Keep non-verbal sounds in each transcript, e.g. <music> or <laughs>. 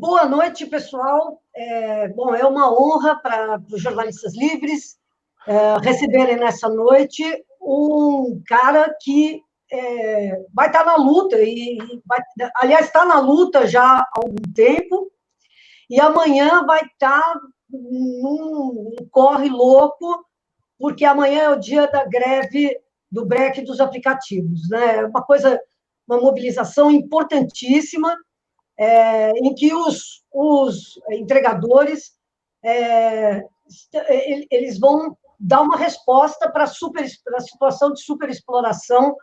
Boa noite, pessoal. É, bom, é uma honra para os jornalistas livres é, receberem nessa noite um cara que é, vai estar na luta, e vai, aliás, está na luta já há algum tempo, e amanhã vai estar num, num corre louco, porque amanhã é o dia da greve do break dos aplicativos. Né? É uma coisa, uma mobilização importantíssima, é, em que os, os entregadores é, eles vão dar uma resposta para a situação de superexploração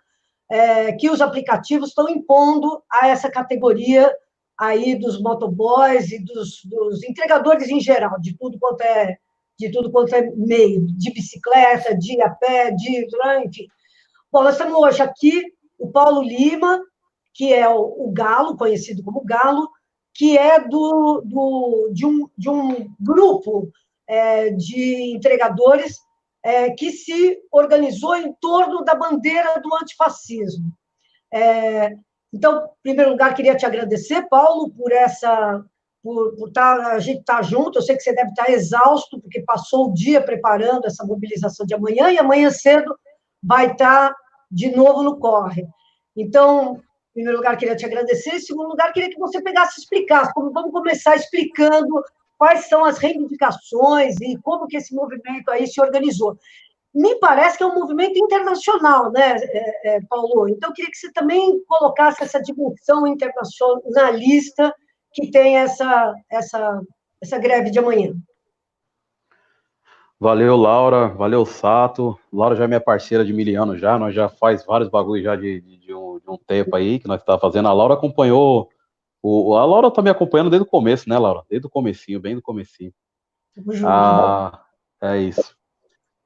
é, que os aplicativos estão impondo a essa categoria aí dos motoboys e dos, dos, entregadores em geral, de tudo quanto é de tudo quanto é meio, de bicicleta, de a pé, de enfim. Bom, nós estamos hoje aqui o Paulo Lima, que é o, o Galo, conhecido como Galo, que é do, do de, um, de um grupo é, de entregadores é, que se organizou em torno da bandeira do antifascismo. É, então, em primeiro lugar, queria te agradecer, Paulo, por essa, por, por tá, a gente estar tá junto. Eu sei que você deve estar exausto, porque passou o dia preparando essa mobilização de amanhã, e amanhã cedo vai estar de novo no corre. Então, em primeiro lugar, queria te agradecer. Em segundo lugar, queria que você pegasse e explicasse. Vamos começar explicando quais são as reivindicações e como que esse movimento aí se organizou. Me parece que é um movimento internacional, né, é, é, Paulo? Então, eu queria que você também colocasse essa dimensão internacionalista que tem essa, essa, essa greve de amanhã. Valeu, Laura. Valeu, Sato. Laura já é minha parceira de mil anos já. Nós já faz vários bagulhos já de, de, de, um, de um tempo aí que nós tá fazendo. A Laura acompanhou o, a Laura tá me acompanhando desde o começo, né, Laura? Desde o comecinho, bem do comecinho. Ah, é isso.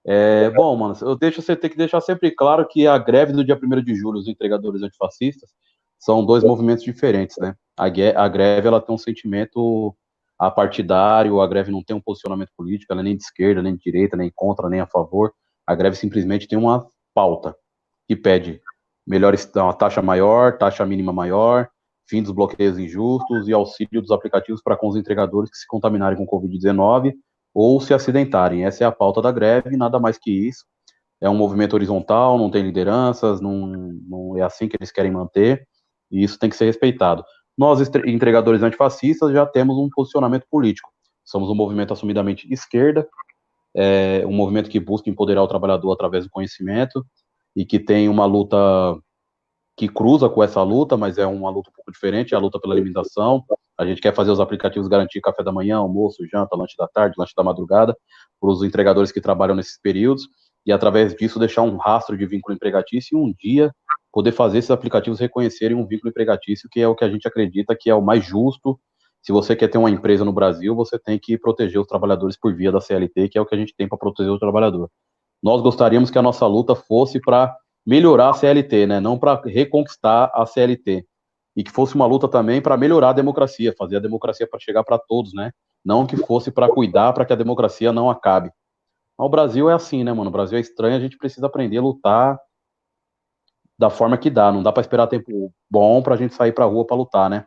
É, bom, mano, eu deixo você ter que deixar sempre claro que a greve do dia 1 de julho, os entregadores antifascistas, são dois movimentos diferentes, né? A, a greve, ela tem um sentimento apartidário, a greve não tem um posicionamento político, ela é nem de esquerda, nem de direita, nem contra, nem a favor. A greve simplesmente tem uma pauta que pede melhor, uma taxa maior, taxa mínima maior, fim dos bloqueios injustos e auxílio dos aplicativos para com os entregadores que se contaminarem com Covid-19 ou se acidentarem. Essa é a pauta da greve, nada mais que isso. É um movimento horizontal, não tem lideranças, não, não é assim que eles querem manter, e isso tem que ser respeitado. Nós, entregadores antifascistas, já temos um posicionamento político. Somos um movimento assumidamente esquerda, é um movimento que busca empoderar o trabalhador através do conhecimento e que tem uma luta que cruza com essa luta, mas é uma luta um pouco diferente, é a luta pela alimentação. A gente quer fazer os aplicativos garantir café da manhã, almoço, janta, lanche da tarde, lanche da madrugada, para os entregadores que trabalham nesses períodos, e através disso deixar um rastro de vínculo empregatício e um dia poder fazer esses aplicativos reconhecerem um vínculo empregatício, que é o que a gente acredita que é o mais justo. Se você quer ter uma empresa no Brasil, você tem que proteger os trabalhadores por via da CLT, que é o que a gente tem para proteger o trabalhador. Nós gostaríamos que a nossa luta fosse para melhorar a CLT, né? Não para reconquistar a CLT. E que fosse uma luta também para melhorar a democracia, fazer a democracia para chegar para todos, né? Não que fosse para cuidar para que a democracia não acabe. Mas o Brasil é assim, né, mano? O Brasil é estranho, a gente precisa aprender a lutar da forma que dá. Não dá para esperar tempo bom para a gente sair para rua para lutar, né?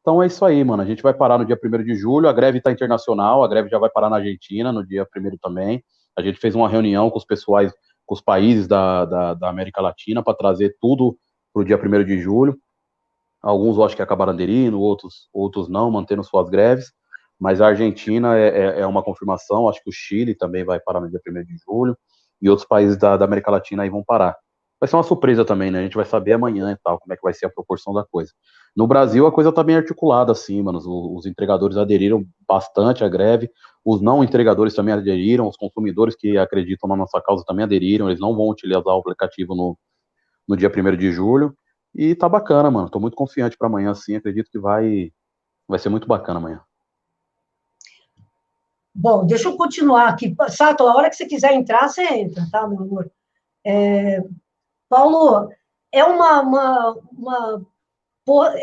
Então é isso aí, mano. A gente vai parar no dia 1 de julho. A greve está internacional, a greve já vai parar na Argentina no dia 1 também. A gente fez uma reunião com os pessoais com os países da, da, da América Latina para trazer tudo para o dia 1 de julho. Alguns eu acho que acabaram aderindo, outros, outros não, mantendo suas greves. Mas a Argentina é, é, é uma confirmação, acho que o Chile também vai parar no dia 1 de julho, e outros países da, da América Latina aí vão parar vai ser uma surpresa também, né? A gente vai saber amanhã e tal, como é que vai ser a proporção da coisa. No Brasil, a coisa tá bem articulada, assim, mano. Os, os, entregadores aderiram bastante à greve, os não entregadores também aderiram, os consumidores que acreditam na nossa causa também aderiram, eles não vão utilizar o aplicativo no, no dia 1 de julho. E tá bacana, mano. Tô muito confiante para amanhã, assim. Acredito que vai, vai ser muito bacana amanhã. Bom, deixa eu continuar aqui. Sato, a hora que você quiser entrar, você entra, tá, meu amor? É, Paulo, é uma, uma, uma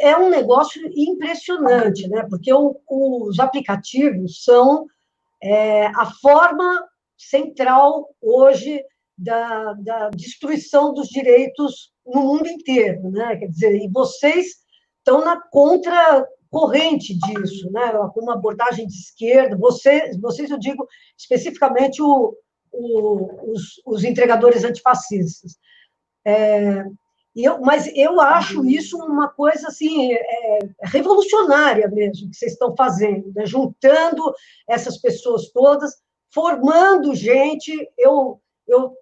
é um negócio impressionante, né? Porque o, os aplicativos são é, a forma central hoje da, da, destruição dos direitos no mundo inteiro, né? Quer dizer, e vocês estão na contra corrente disso, né? com uma abordagem de esquerda. Vocês, vocês eu digo especificamente o, o, os, os, entregadores antifascistas. É, eu, mas eu acho isso uma coisa assim é, revolucionária mesmo que vocês estão fazendo, né? juntando essas pessoas todas, formando gente. Eu, eu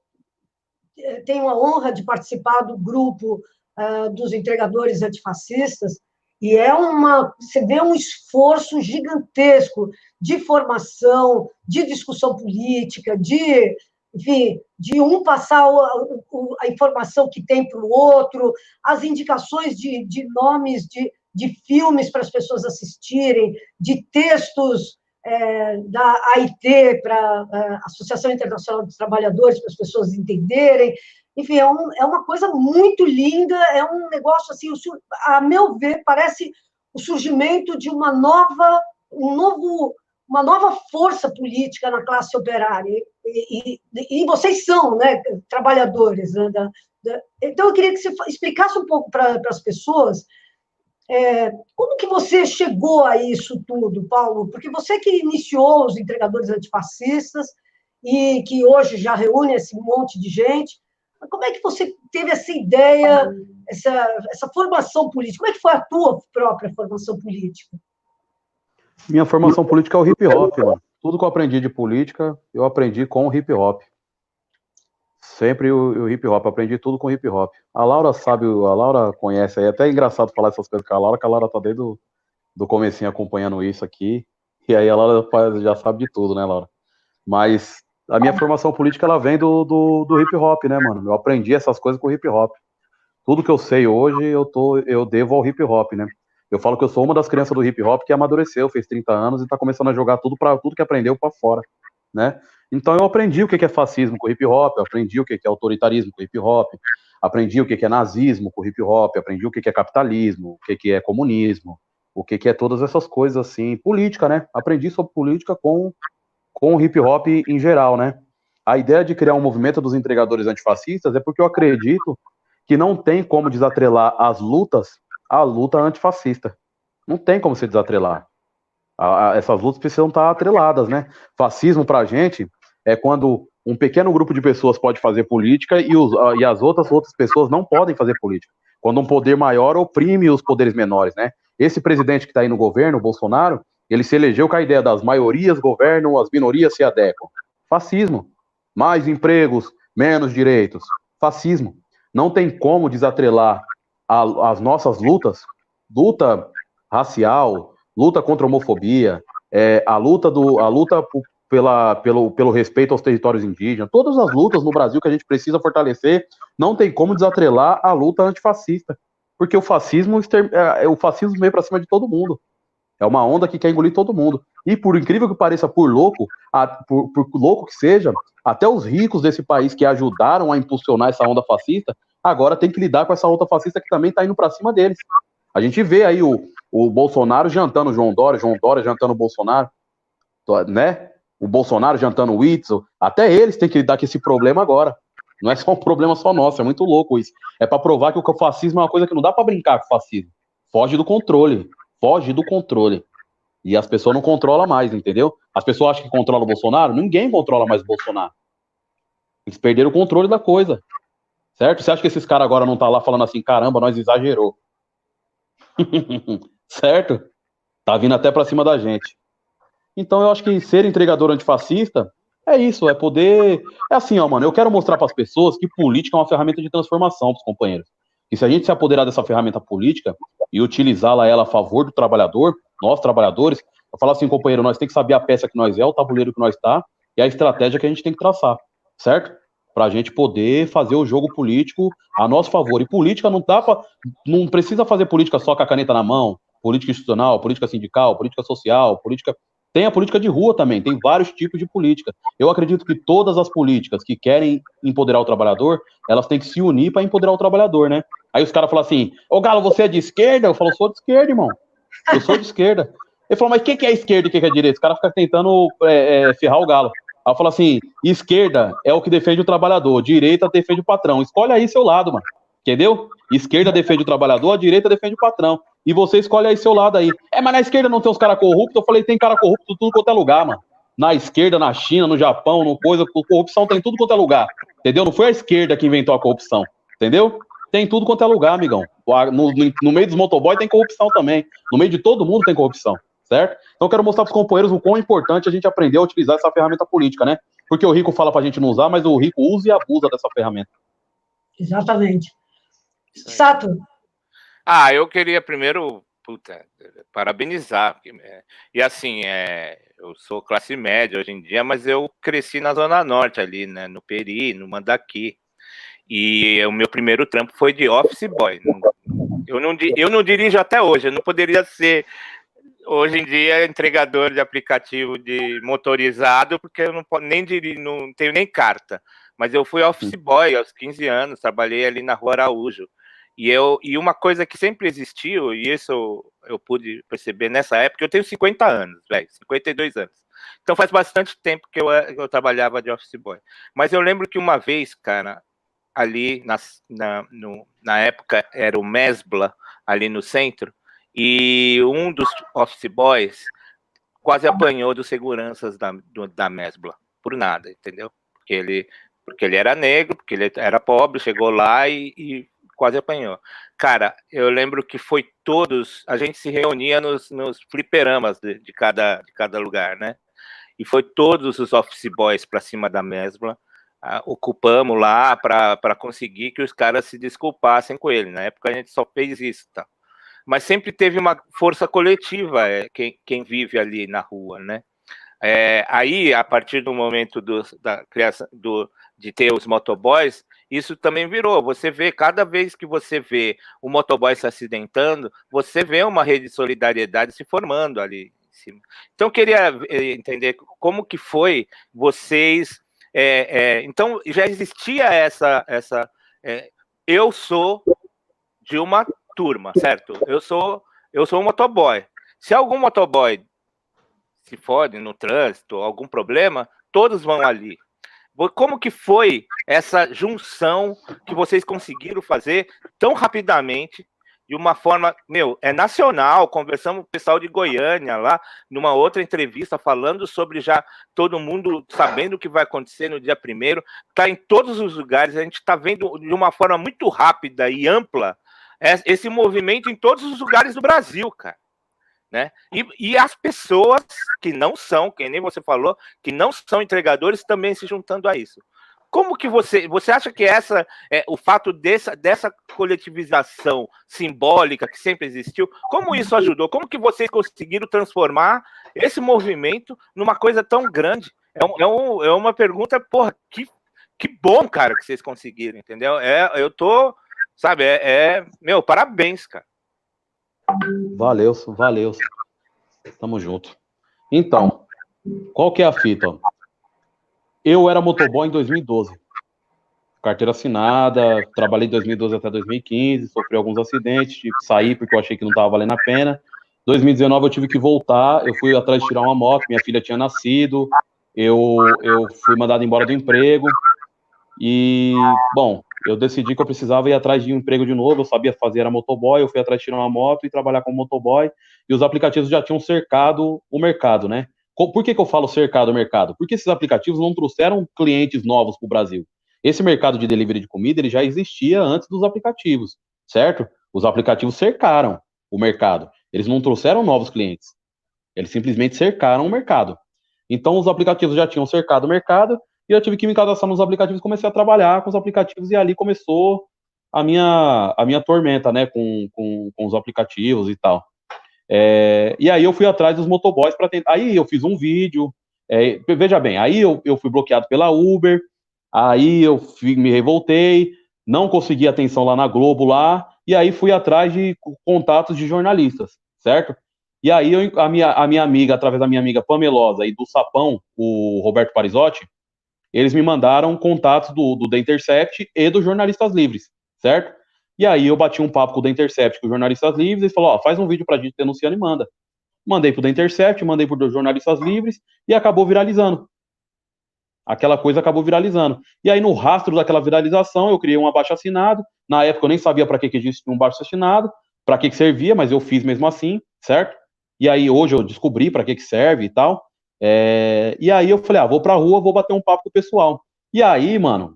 tenho a honra de participar do grupo uh, dos entregadores antifascistas e é uma, você vê um esforço gigantesco de formação, de discussão política, de, enfim, de um passar a informação que tem para o outro, as indicações de, de nomes de, de filmes para as pessoas assistirem, de textos é, da AIT, para a é, Associação Internacional dos Trabalhadores, para as pessoas entenderem. Enfim, é, um, é uma coisa muito linda, é um negócio assim, a meu ver, parece o surgimento de uma nova, um novo, uma nova força política na classe operária. E, e, e vocês são né, trabalhadores. Né, da, da, então, eu queria que você explicasse um pouco para as pessoas é, como que você chegou a isso tudo, Paulo? Porque você que iniciou os entregadores antifascistas e que hoje já reúne esse monte de gente, como é que você teve essa ideia, essa, essa formação política? Como é que foi a tua própria formação política? Minha formação política é o hip hop, mano. Tudo que eu aprendi de política, eu aprendi com o hip hop. Sempre o, o hip hop, aprendi tudo com hip hop. A Laura sabe, a Laura conhece aí, é até engraçado falar essas coisas com a Laura, que a Laura tá desde o do comecinho acompanhando isso aqui, e aí a Laura já sabe de tudo, né, Laura? Mas a minha formação política ela vem do, do, do, hip hop, né, mano? Eu aprendi essas coisas com o hip hop. Tudo que eu sei hoje, eu, tô, eu devo ao hip hop, né? Eu falo que eu sou uma das crianças do hip hop que amadureceu, fez 30 anos e tá começando a jogar tudo para tudo que aprendeu para fora, né? Então eu aprendi o que é fascismo com hip hop, aprendi o que é autoritarismo com hip hop, aprendi o que é nazismo com hip hop, aprendi o que é capitalismo, o que é comunismo, o que é todas essas coisas assim, política, né? Aprendi sobre política com com hip hop em geral, né? A ideia de criar um movimento dos entregadores antifascistas é porque eu acredito que não tem como desatrelar as lutas à luta antifascista. Não tem como se desatrelar. A, a, essas lutas precisam estar atreladas, né? Fascismo para a gente é quando um pequeno grupo de pessoas pode fazer política e, os, e as outras outras pessoas não podem fazer política. Quando um poder maior oprime os poderes menores, né? Esse presidente que está aí no governo, o Bolsonaro, ele se elegeu com a ideia das maiorias governam, as minorias se adequam. Fascismo. Mais empregos, menos direitos. Fascismo. Não tem como desatrelar a, as nossas lutas, luta racial, luta contra a homofobia, é, a luta do, a luta pela, pelo, pelo respeito aos territórios indígenas, todas as lutas no Brasil que a gente precisa fortalecer, não tem como desatrelar a luta antifascista, porque o fascismo, é, o fascismo veio para cima de todo mundo. É uma onda que quer engolir todo mundo. E por incrível que pareça, por louco, a, por, por, louco que seja, até os ricos desse país que ajudaram a impulsionar essa onda fascista, agora tem que lidar com essa onda fascista que também está indo para cima deles. A gente vê aí o, o Bolsonaro jantando João Dória, João Dória jantando o Bolsonaro, né? O Bolsonaro jantando o Whitson. Até eles têm que lidar com esse problema agora. Não é só um problema só nosso, é muito louco isso. É para provar que o fascismo é uma coisa que não dá para brincar com o fascismo. Foge do controle foge do controle. E as pessoas não controlam mais, entendeu? As pessoas acham que controla o Bolsonaro, ninguém controla mais o Bolsonaro. Eles perderam o controle da coisa. Certo? Você acha que esses caras agora não tá lá falando assim, caramba, nós exagerou. <laughs> certo? Tá vindo até para cima da gente. Então eu acho que ser entregador antifascista é isso, é poder. É assim, ó, mano. Eu quero mostrar para as pessoas que política é uma ferramenta de transformação para os companheiros. E se a gente se apoderar dessa ferramenta política e utilizá-la ela a favor do trabalhador, nós trabalhadores, eu falo assim, companheiro, nós temos que saber a peça que nós é, o tabuleiro que nós está e a estratégia que a gente tem que traçar, certo? Para a gente poder fazer o jogo político a nosso favor. E política não dá pra, não precisa fazer política só com a caneta na mão, política institucional, política sindical, política social, política tem a política de rua também, tem vários tipos de política. Eu acredito que todas as políticas que querem empoderar o trabalhador, elas têm que se unir para empoderar o trabalhador, né? Aí os caras falam assim: Ô Galo, você é de esquerda? Eu falo: sou de esquerda, irmão. Eu sou de esquerda. Ele falou: mas o que é esquerda e o que é direita? Os caras ficam tentando é, é, ferrar o Galo. Eu falo assim: esquerda é o que defende o trabalhador, direita defende o patrão. Escolhe aí seu lado, mano. Entendeu? Esquerda defende o trabalhador, a direita defende o patrão. E você escolhe aí seu lado aí. É, mas na esquerda não tem os caras corruptos? Eu falei, tem cara corrupto tudo quanto é lugar, mano. Na esquerda, na China, no Japão, no coisa, corrupção tem tudo quanto é lugar. Entendeu? Não foi a esquerda que inventou a corrupção. Entendeu? Tem tudo quanto é lugar, amigão. No, no, no meio dos motoboys tem corrupção também. No meio de todo mundo tem corrupção, certo? Então eu quero mostrar para os companheiros o quão importante a gente aprender a utilizar essa ferramenta política, né? Porque o rico fala para a gente não usar, mas o rico usa e abusa dessa ferramenta. Exatamente. Sato. Ah, eu queria primeiro, puta, parabenizar. É, e assim, é, eu sou classe média hoje em dia, mas eu cresci na Zona Norte ali, né? No Peri, no Mandaqui. E o meu primeiro trampo foi de office boy. Eu não, eu não dirijo até hoje, eu não poderia ser hoje em dia entregador de aplicativo de motorizado, porque eu não nem dirijo, não tenho nem carta. Mas eu fui office boy aos 15 anos, trabalhei ali na Rua Araújo. E, eu, e uma coisa que sempre existiu, e isso eu, eu pude perceber nessa época, eu tenho 50 anos, velho, 52 anos. Então faz bastante tempo que eu, eu trabalhava de office boy. Mas eu lembro que uma vez, cara, ali na, na, no, na época era o Mesbla, ali no centro, e um dos office boys quase apanhou dos seguranças da, do, da Mesbla, por nada, entendeu? Porque ele, porque ele era negro, porque ele era pobre, chegou lá e, e quase apanhou. Cara, eu lembro que foi todos, a gente se reunia nos, nos fliperamas de, de, cada, de cada lugar, né? E foi todos os office boys para cima da Mesbla, ocupamos lá para conseguir que os caras se desculpassem com ele. Na época a gente só fez isso, tá? Mas sempre teve uma força coletiva é, quem, quem vive ali na rua, né? É, aí, a partir do momento do, da criação do, de ter os motoboys, isso também virou. Você vê, cada vez que você vê o motoboy se acidentando, você vê uma rede de solidariedade se formando ali em cima. Então, queria eh, entender como que foi vocês é, é, então já existia essa essa é, eu sou de uma turma, certo? Eu sou eu sou um motoboy. Se algum motoboy se fode no trânsito, algum problema, todos vão ali. Como que foi essa junção que vocês conseguiram fazer tão rapidamente de uma forma, meu, é nacional. Conversamos com o pessoal de Goiânia lá, numa outra entrevista, falando sobre já todo mundo sabendo o que vai acontecer no dia primeiro. Está em todos os lugares, a gente está vendo de uma forma muito rápida e ampla esse movimento em todos os lugares do Brasil, cara. Né? E, e as pessoas que não são, que nem você falou, que não são entregadores, também se juntando a isso. Como que você, você acha que essa é o fato dessa, dessa coletivização simbólica que sempre existiu, como isso ajudou? Como que vocês conseguiram transformar esse movimento numa coisa tão grande? É, um, é, um, é uma pergunta, porra, que, que bom, cara, que vocês conseguiram, entendeu? É, eu tô, sabe, é, é meu, parabéns, cara. Valeu, valeu. Tamo junto. Então, qual que é a fita? Eu era motoboy em 2012. Carteira assinada, trabalhei de 2012 até 2015, sofri alguns acidentes, sair porque eu achei que não estava valendo a pena. 2019 eu tive que voltar, eu fui atrás de tirar uma moto, minha filha tinha nascido, eu, eu fui mandado embora do emprego, e, bom, eu decidi que eu precisava ir atrás de um emprego de novo, eu sabia fazer era motoboy, eu fui atrás de tirar uma moto e trabalhar como motoboy, e os aplicativos já tinham cercado o mercado, né? Por que, que eu falo cercado o mercado? Porque esses aplicativos não trouxeram clientes novos para o Brasil. Esse mercado de delivery de comida ele já existia antes dos aplicativos, certo? Os aplicativos cercaram o mercado. Eles não trouxeram novos clientes. Eles simplesmente cercaram o mercado. Então, os aplicativos já tinham cercado o mercado e eu tive que me cadastrar nos aplicativos, comecei a trabalhar com os aplicativos e ali começou a minha, a minha tormenta, né, com, com, com os aplicativos e tal. É, e aí eu fui atrás dos motoboys para tentar. Aí eu fiz um vídeo. É, veja bem, aí eu, eu fui bloqueado pela Uber. Aí eu fui, me revoltei, não consegui atenção lá na Globo lá, e aí fui atrás de contatos de jornalistas, certo? E aí eu, a, minha, a minha amiga, através da minha amiga Pamelosa e do Sapão, o Roberto Parizotti, eles me mandaram contatos do, do The Intercept e dos Jornalistas Livres, certo? E aí eu bati um papo com o The Intercept, com os jornalistas livres, e falou, ó, faz um vídeo pra gente denunciando e manda. Mandei pro The Intercept, mandei pro jornalistas livres, e acabou viralizando. aquela coisa acabou viralizando. E aí, no rastro daquela viralização, eu criei um abaixo assinado. Na época, eu nem sabia para que, que existia um abaixo assinado, para que, que servia, mas eu fiz mesmo assim, certo? E aí, hoje eu descobri para que, que serve e tal. É... E aí, eu falei, ah, vou pra rua, vou bater um papo com o pessoal. E aí, mano,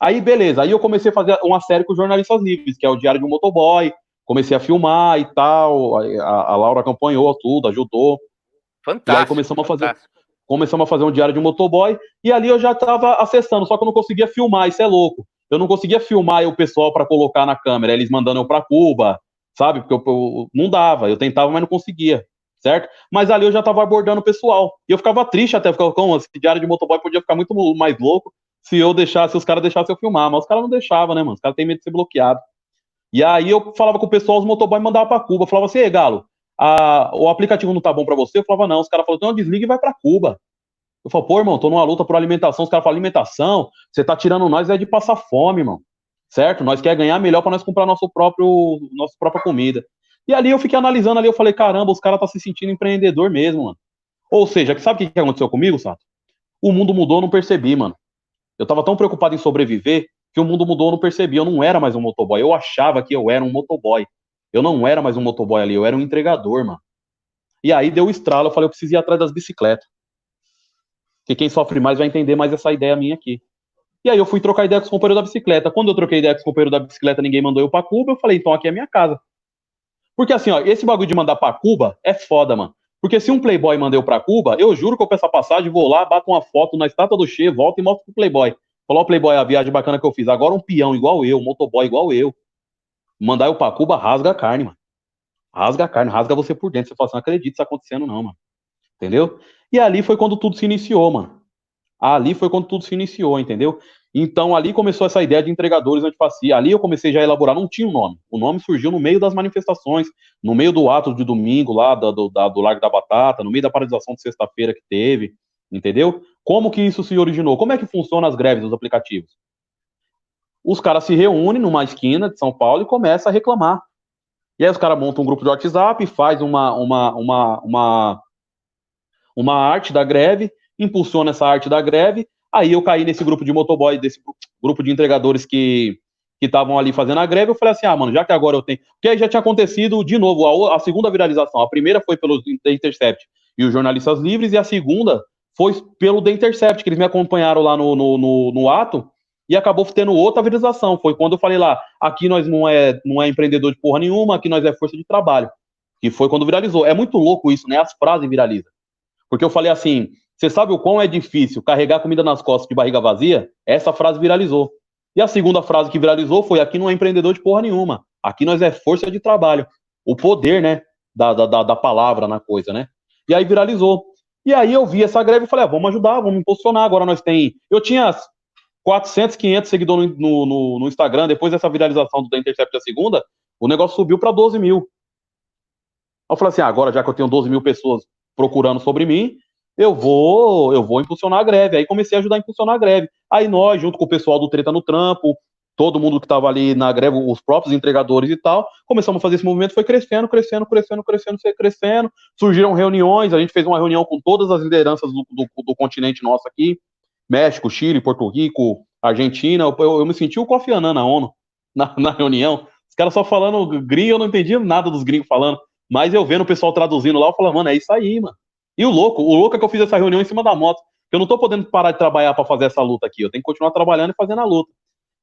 aí beleza. Aí eu comecei a fazer uma série com jornalistas livres, que é o Diário de um Motoboy. Comecei a filmar e tal. A, a Laura acompanhou tudo, ajudou. Fantástico. E aí começamos fantástico. a fazer começamos a fazer um diário de motoboy, e ali eu já estava acessando, só que eu não conseguia filmar, isso é louco. Eu não conseguia filmar o pessoal para colocar na câmera, eles mandando eu para Cuba, sabe? Porque eu, eu, não dava, eu tentava, mas não conseguia, certo? Mas ali eu já estava abordando o pessoal. E eu ficava triste até, ficava como esse diário de motoboy podia ficar muito mais louco se eu deixasse, se os caras deixassem eu filmar, mas os caras não deixavam, né, mano? Os caras têm medo de ser bloqueado. E aí eu falava com o pessoal, os motoboys mandavam para Cuba, falava assim, Galo, a, o aplicativo não tá bom para você? Eu falava, não. Os caras falaram, então desliga e vai para Cuba. Eu falo, pô, irmão, tô numa luta por alimentação. Os caras falam, alimentação, você tá tirando nós é de passar fome, irmão. Certo? Nós quer ganhar melhor para nós comprar nosso próprio, nossa própria comida. E ali eu fiquei analisando ali, eu falei, caramba, os caras tá se sentindo empreendedor mesmo, mano. Ou seja, sabe o que aconteceu comigo, Sato? O mundo mudou, não percebi, mano. Eu tava tão preocupado em sobreviver que o mundo mudou, não percebi. Eu não era mais um motoboy. Eu achava que eu era um motoboy. Eu não era mais um motoboy ali, eu era um entregador, mano. E aí deu o estralo, eu falei, eu preciso ir atrás das bicicletas. Porque quem sofre mais vai entender mais essa ideia minha aqui. E aí eu fui trocar ideia com os companheiros da bicicleta. Quando eu troquei ideia com os companheiros da bicicleta, ninguém mandou eu pra Cuba, eu falei, então aqui é minha casa. Porque assim, ó, esse bagulho de mandar pra Cuba é foda, mano. Porque se um playboy mandou pra Cuba, eu juro que eu peço a passagem, vou lá, bato uma foto na estátua do Che, volto e mostro pro playboy. Falou, o playboy, a viagem bacana que eu fiz. Agora um peão igual eu, um motoboy igual eu. Mandar eu pra Cuba, rasga a carne, mano. Rasga a carne, rasga você por dentro. Você fala assim, não acredito isso acontecendo, não, mano. Entendeu? E ali foi quando tudo se iniciou, mano. Ali foi quando tudo se iniciou, entendeu? Então ali começou essa ideia de entregadores antifacia. Ali eu comecei já a elaborar, não tinha um nome. O nome surgiu no meio das manifestações, no meio do ato de domingo lá do, do, do Largo da Batata, no meio da paralisação de sexta-feira que teve, entendeu? Como que isso se originou? Como é que funciona as greves dos aplicativos? Os caras se reúnem numa esquina de São Paulo e começam a reclamar. E aí os caras montam um grupo de WhatsApp, faz uma, uma, uma, uma, uma arte da greve, impulsiona essa arte da greve. Aí eu caí nesse grupo de motoboy, desse grupo de entregadores que que estavam ali fazendo a greve, eu falei assim, ah, mano, já que agora eu tenho... Porque aí já tinha acontecido, de novo, a, a segunda viralização. A primeira foi pelo The Intercept e os jornalistas livres, e a segunda foi pelo The Intercept, que eles me acompanharam lá no, no, no, no ato, e acabou tendo outra viralização. Foi quando eu falei lá, aqui nós não é, não é empreendedor de porra nenhuma, aqui nós é força de trabalho. Que foi quando viralizou. É muito louco isso, né? As frases viralizam. Porque eu falei assim, você sabe o quão é difícil carregar comida nas costas de barriga vazia? Essa frase viralizou. E a segunda frase que viralizou foi, aqui não é empreendedor de porra nenhuma. Aqui nós é força de trabalho. O poder, né? Da, da, da palavra na coisa, né? E aí viralizou. E aí eu vi essa greve e falei, ah, vamos ajudar, vamos impulsionar. Agora nós tem. Eu tinha 400, 500 seguidores no, no, no Instagram, depois dessa viralização da Intercept da segunda, o negócio subiu para 12 mil. Eu falei assim, ah, agora já que eu tenho 12 mil pessoas procurando sobre mim, eu vou, eu vou impulsionar a greve. Aí comecei a ajudar a impulsionar a greve. Aí nós, junto com o pessoal do Treta no Trampo, todo mundo que estava ali na greve, os próprios entregadores e tal, começamos a fazer esse movimento, foi crescendo, crescendo, crescendo, crescendo, crescendo. Surgiram reuniões, a gente fez uma reunião com todas as lideranças do, do, do continente nosso aqui, México, Chile, Porto Rico, Argentina. Eu, eu, me senti o Kofi Annan na ONU, na, na reunião. Os caras só falando gringo, eu não entendi nada dos gringos falando. Mas eu vendo o pessoal traduzindo lá, eu falava, mano, é isso aí, mano. E o louco, o louco é que eu fiz essa reunião em cima da moto. Eu não tô podendo parar de trabalhar para fazer essa luta aqui. Eu tenho que continuar trabalhando e fazendo a luta.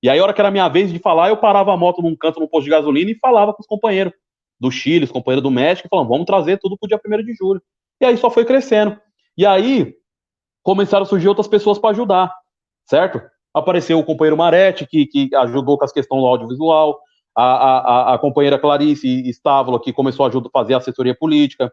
E aí, a hora que era a minha vez de falar, eu parava a moto num canto, num posto de gasolina e falava com os companheiros do Chile, os companheiros do México, falando, vamos trazer tudo pro dia 1 de julho. E aí só foi crescendo. E aí, começaram a surgir outras pessoas para ajudar, certo? Apareceu o companheiro Marete, que, que ajudou com as questões do audiovisual, a, a, a companheira Clarice Estávola, que começou a ajudar, fazer assessoria política,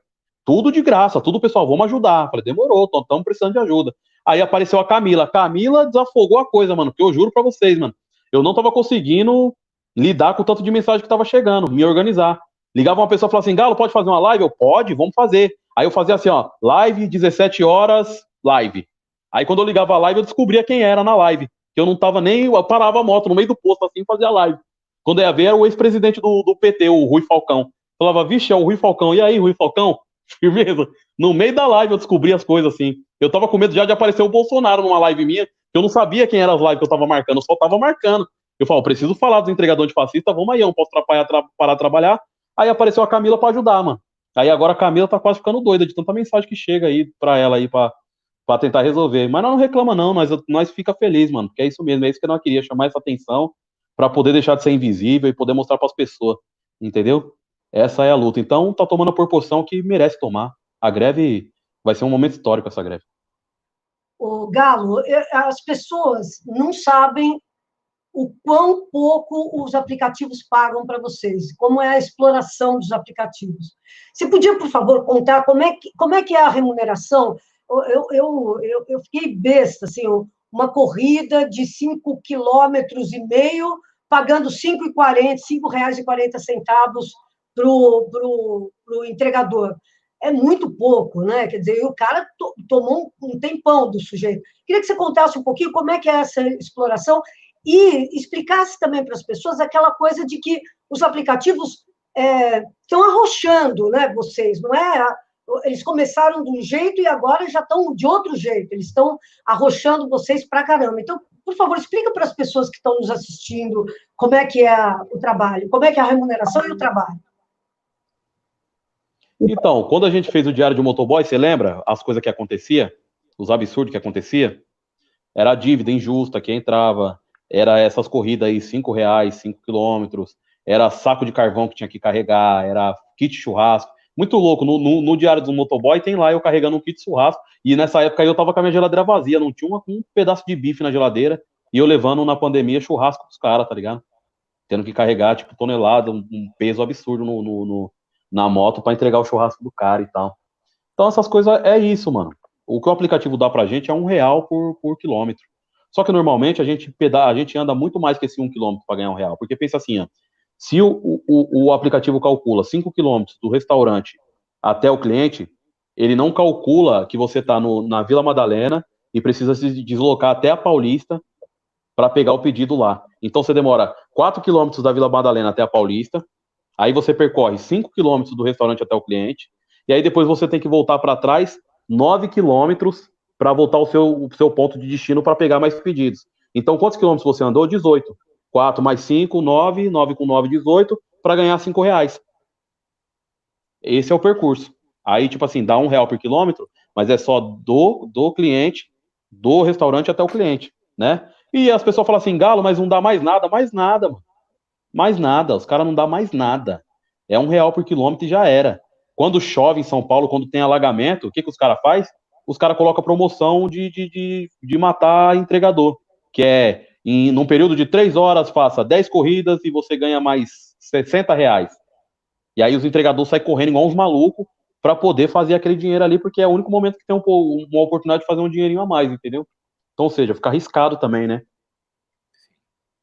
tudo de graça, tudo pessoal, vamos ajudar. Falei, demorou, estamos precisando de ajuda. Aí apareceu a Camila. Camila desafogou a coisa, mano, que eu juro para vocês, mano. Eu não tava conseguindo lidar com o tanto de mensagem que tava chegando, me organizar. Ligava uma pessoa e falava assim: Galo, pode fazer uma live? Eu, pode, vamos fazer. Aí eu fazia assim, ó, live, 17 horas, live. Aí quando eu ligava a live, eu descobria quem era na live. Que eu não tava nem. Eu parava a moto no meio do posto assim fazia live. Quando ia ver, era o ex-presidente do, do PT, o Rui Falcão. Falava, vixe, é o Rui Falcão. E aí, Rui Falcão? Firmeza? No meio da live eu descobri as coisas assim. Eu tava com medo já de aparecer o Bolsonaro numa live minha, eu não sabia quem eram as lives que eu tava marcando, eu só tava marcando. Eu falo, preciso falar dos entregadores de fascista, vamos aí, eu não posso atrapalhar, tra parar de trabalhar. Aí apareceu a Camila para ajudar, mano. Aí agora a Camila tá quase ficando doida de tanta mensagem que chega aí pra ela aí pra, tentar resolver. Mas nós não reclama não, nós, nós fica feliz, mano, porque é isso mesmo, é isso que eu queria, chamar essa atenção para poder deixar de ser invisível e poder mostrar para as pessoas, entendeu? Essa é a luta. Então tá tomando a proporção que merece tomar. A greve vai ser um momento histórico essa greve. O Galo, as pessoas não sabem o quão pouco os aplicativos pagam para vocês, como é a exploração dos aplicativos. Você podia, por favor, contar como é que, como é, que é a remuneração? Eu, eu, eu, eu fiquei besta, assim, uma corrida de 5 quilômetros e meio, pagando R$ 5,40, R$ 5,40 para o entregador é muito pouco, né? Quer dizer, o cara to, tomou um tempão do sujeito. Queria que você contasse um pouquinho como é que é essa exploração e explicasse também para as pessoas aquela coisa de que os aplicativos é, estão arrochando, né? Vocês, não é? Eles começaram de um jeito e agora já estão de outro jeito. Eles estão arrochando vocês para caramba. Então, por favor, explica para as pessoas que estão nos assistindo como é que é o trabalho, como é que é a remuneração e o trabalho. Então, quando a gente fez o diário de motoboy, você lembra as coisas que acontecia? Os absurdos que acontecia? Era a dívida injusta que entrava, era essas corridas aí, cinco reais, cinco quilômetros, era saco de carvão que tinha que carregar, era kit churrasco. Muito louco, no, no, no diário do motoboy tem lá eu carregando um kit churrasco, e nessa época eu tava com a minha geladeira vazia, não tinha uma, um pedaço de bife na geladeira, e eu levando na pandemia churrasco pros caras, tá ligado? Tendo que carregar, tipo, tonelada, um, um peso absurdo no, no na moto para entregar o churrasco do cara e tal. Então essas coisas é isso, mano. O que o aplicativo dá pra gente é um real por, por quilômetro. Só que normalmente a gente pedala, a gente anda muito mais que esse um quilômetro para ganhar um real. Porque pensa assim, ó, se o, o, o aplicativo calcula 5 quilômetros do restaurante até o cliente, ele não calcula que você está na Vila Madalena e precisa se deslocar até a Paulista para pegar o pedido lá. Então você demora 4 quilômetros da Vila Madalena até a Paulista, Aí você percorre 5 quilômetros do restaurante até o cliente, e aí depois você tem que voltar para trás 9 quilômetros para voltar ao seu, seu ponto de destino para pegar mais pedidos. Então, quantos quilômetros você andou? 18. 4 mais 5, 9, 9 com 9, 18, para ganhar 5 reais. Esse é o percurso. Aí, tipo assim, dá um real por quilômetro, mas é só do, do cliente, do restaurante até o cliente, né? E as pessoas falam assim, Galo, mas não dá mais nada, mais nada, mano. Mais nada, os caras não dá mais nada. É um real por quilômetro e já era. Quando chove em São Paulo, quando tem alagamento, o que, que os caras faz? Os caras colocam promoção de, de, de, de, matar entregador, que é em num período de três horas, faça 10 corridas e você ganha mais 60 reais. E aí os entregadores saem correndo igual uns malucos para poder fazer aquele dinheiro ali, porque é o único momento que tem um, uma oportunidade de fazer um dinheirinho a mais, entendeu? Então, ou seja, fica arriscado também, né?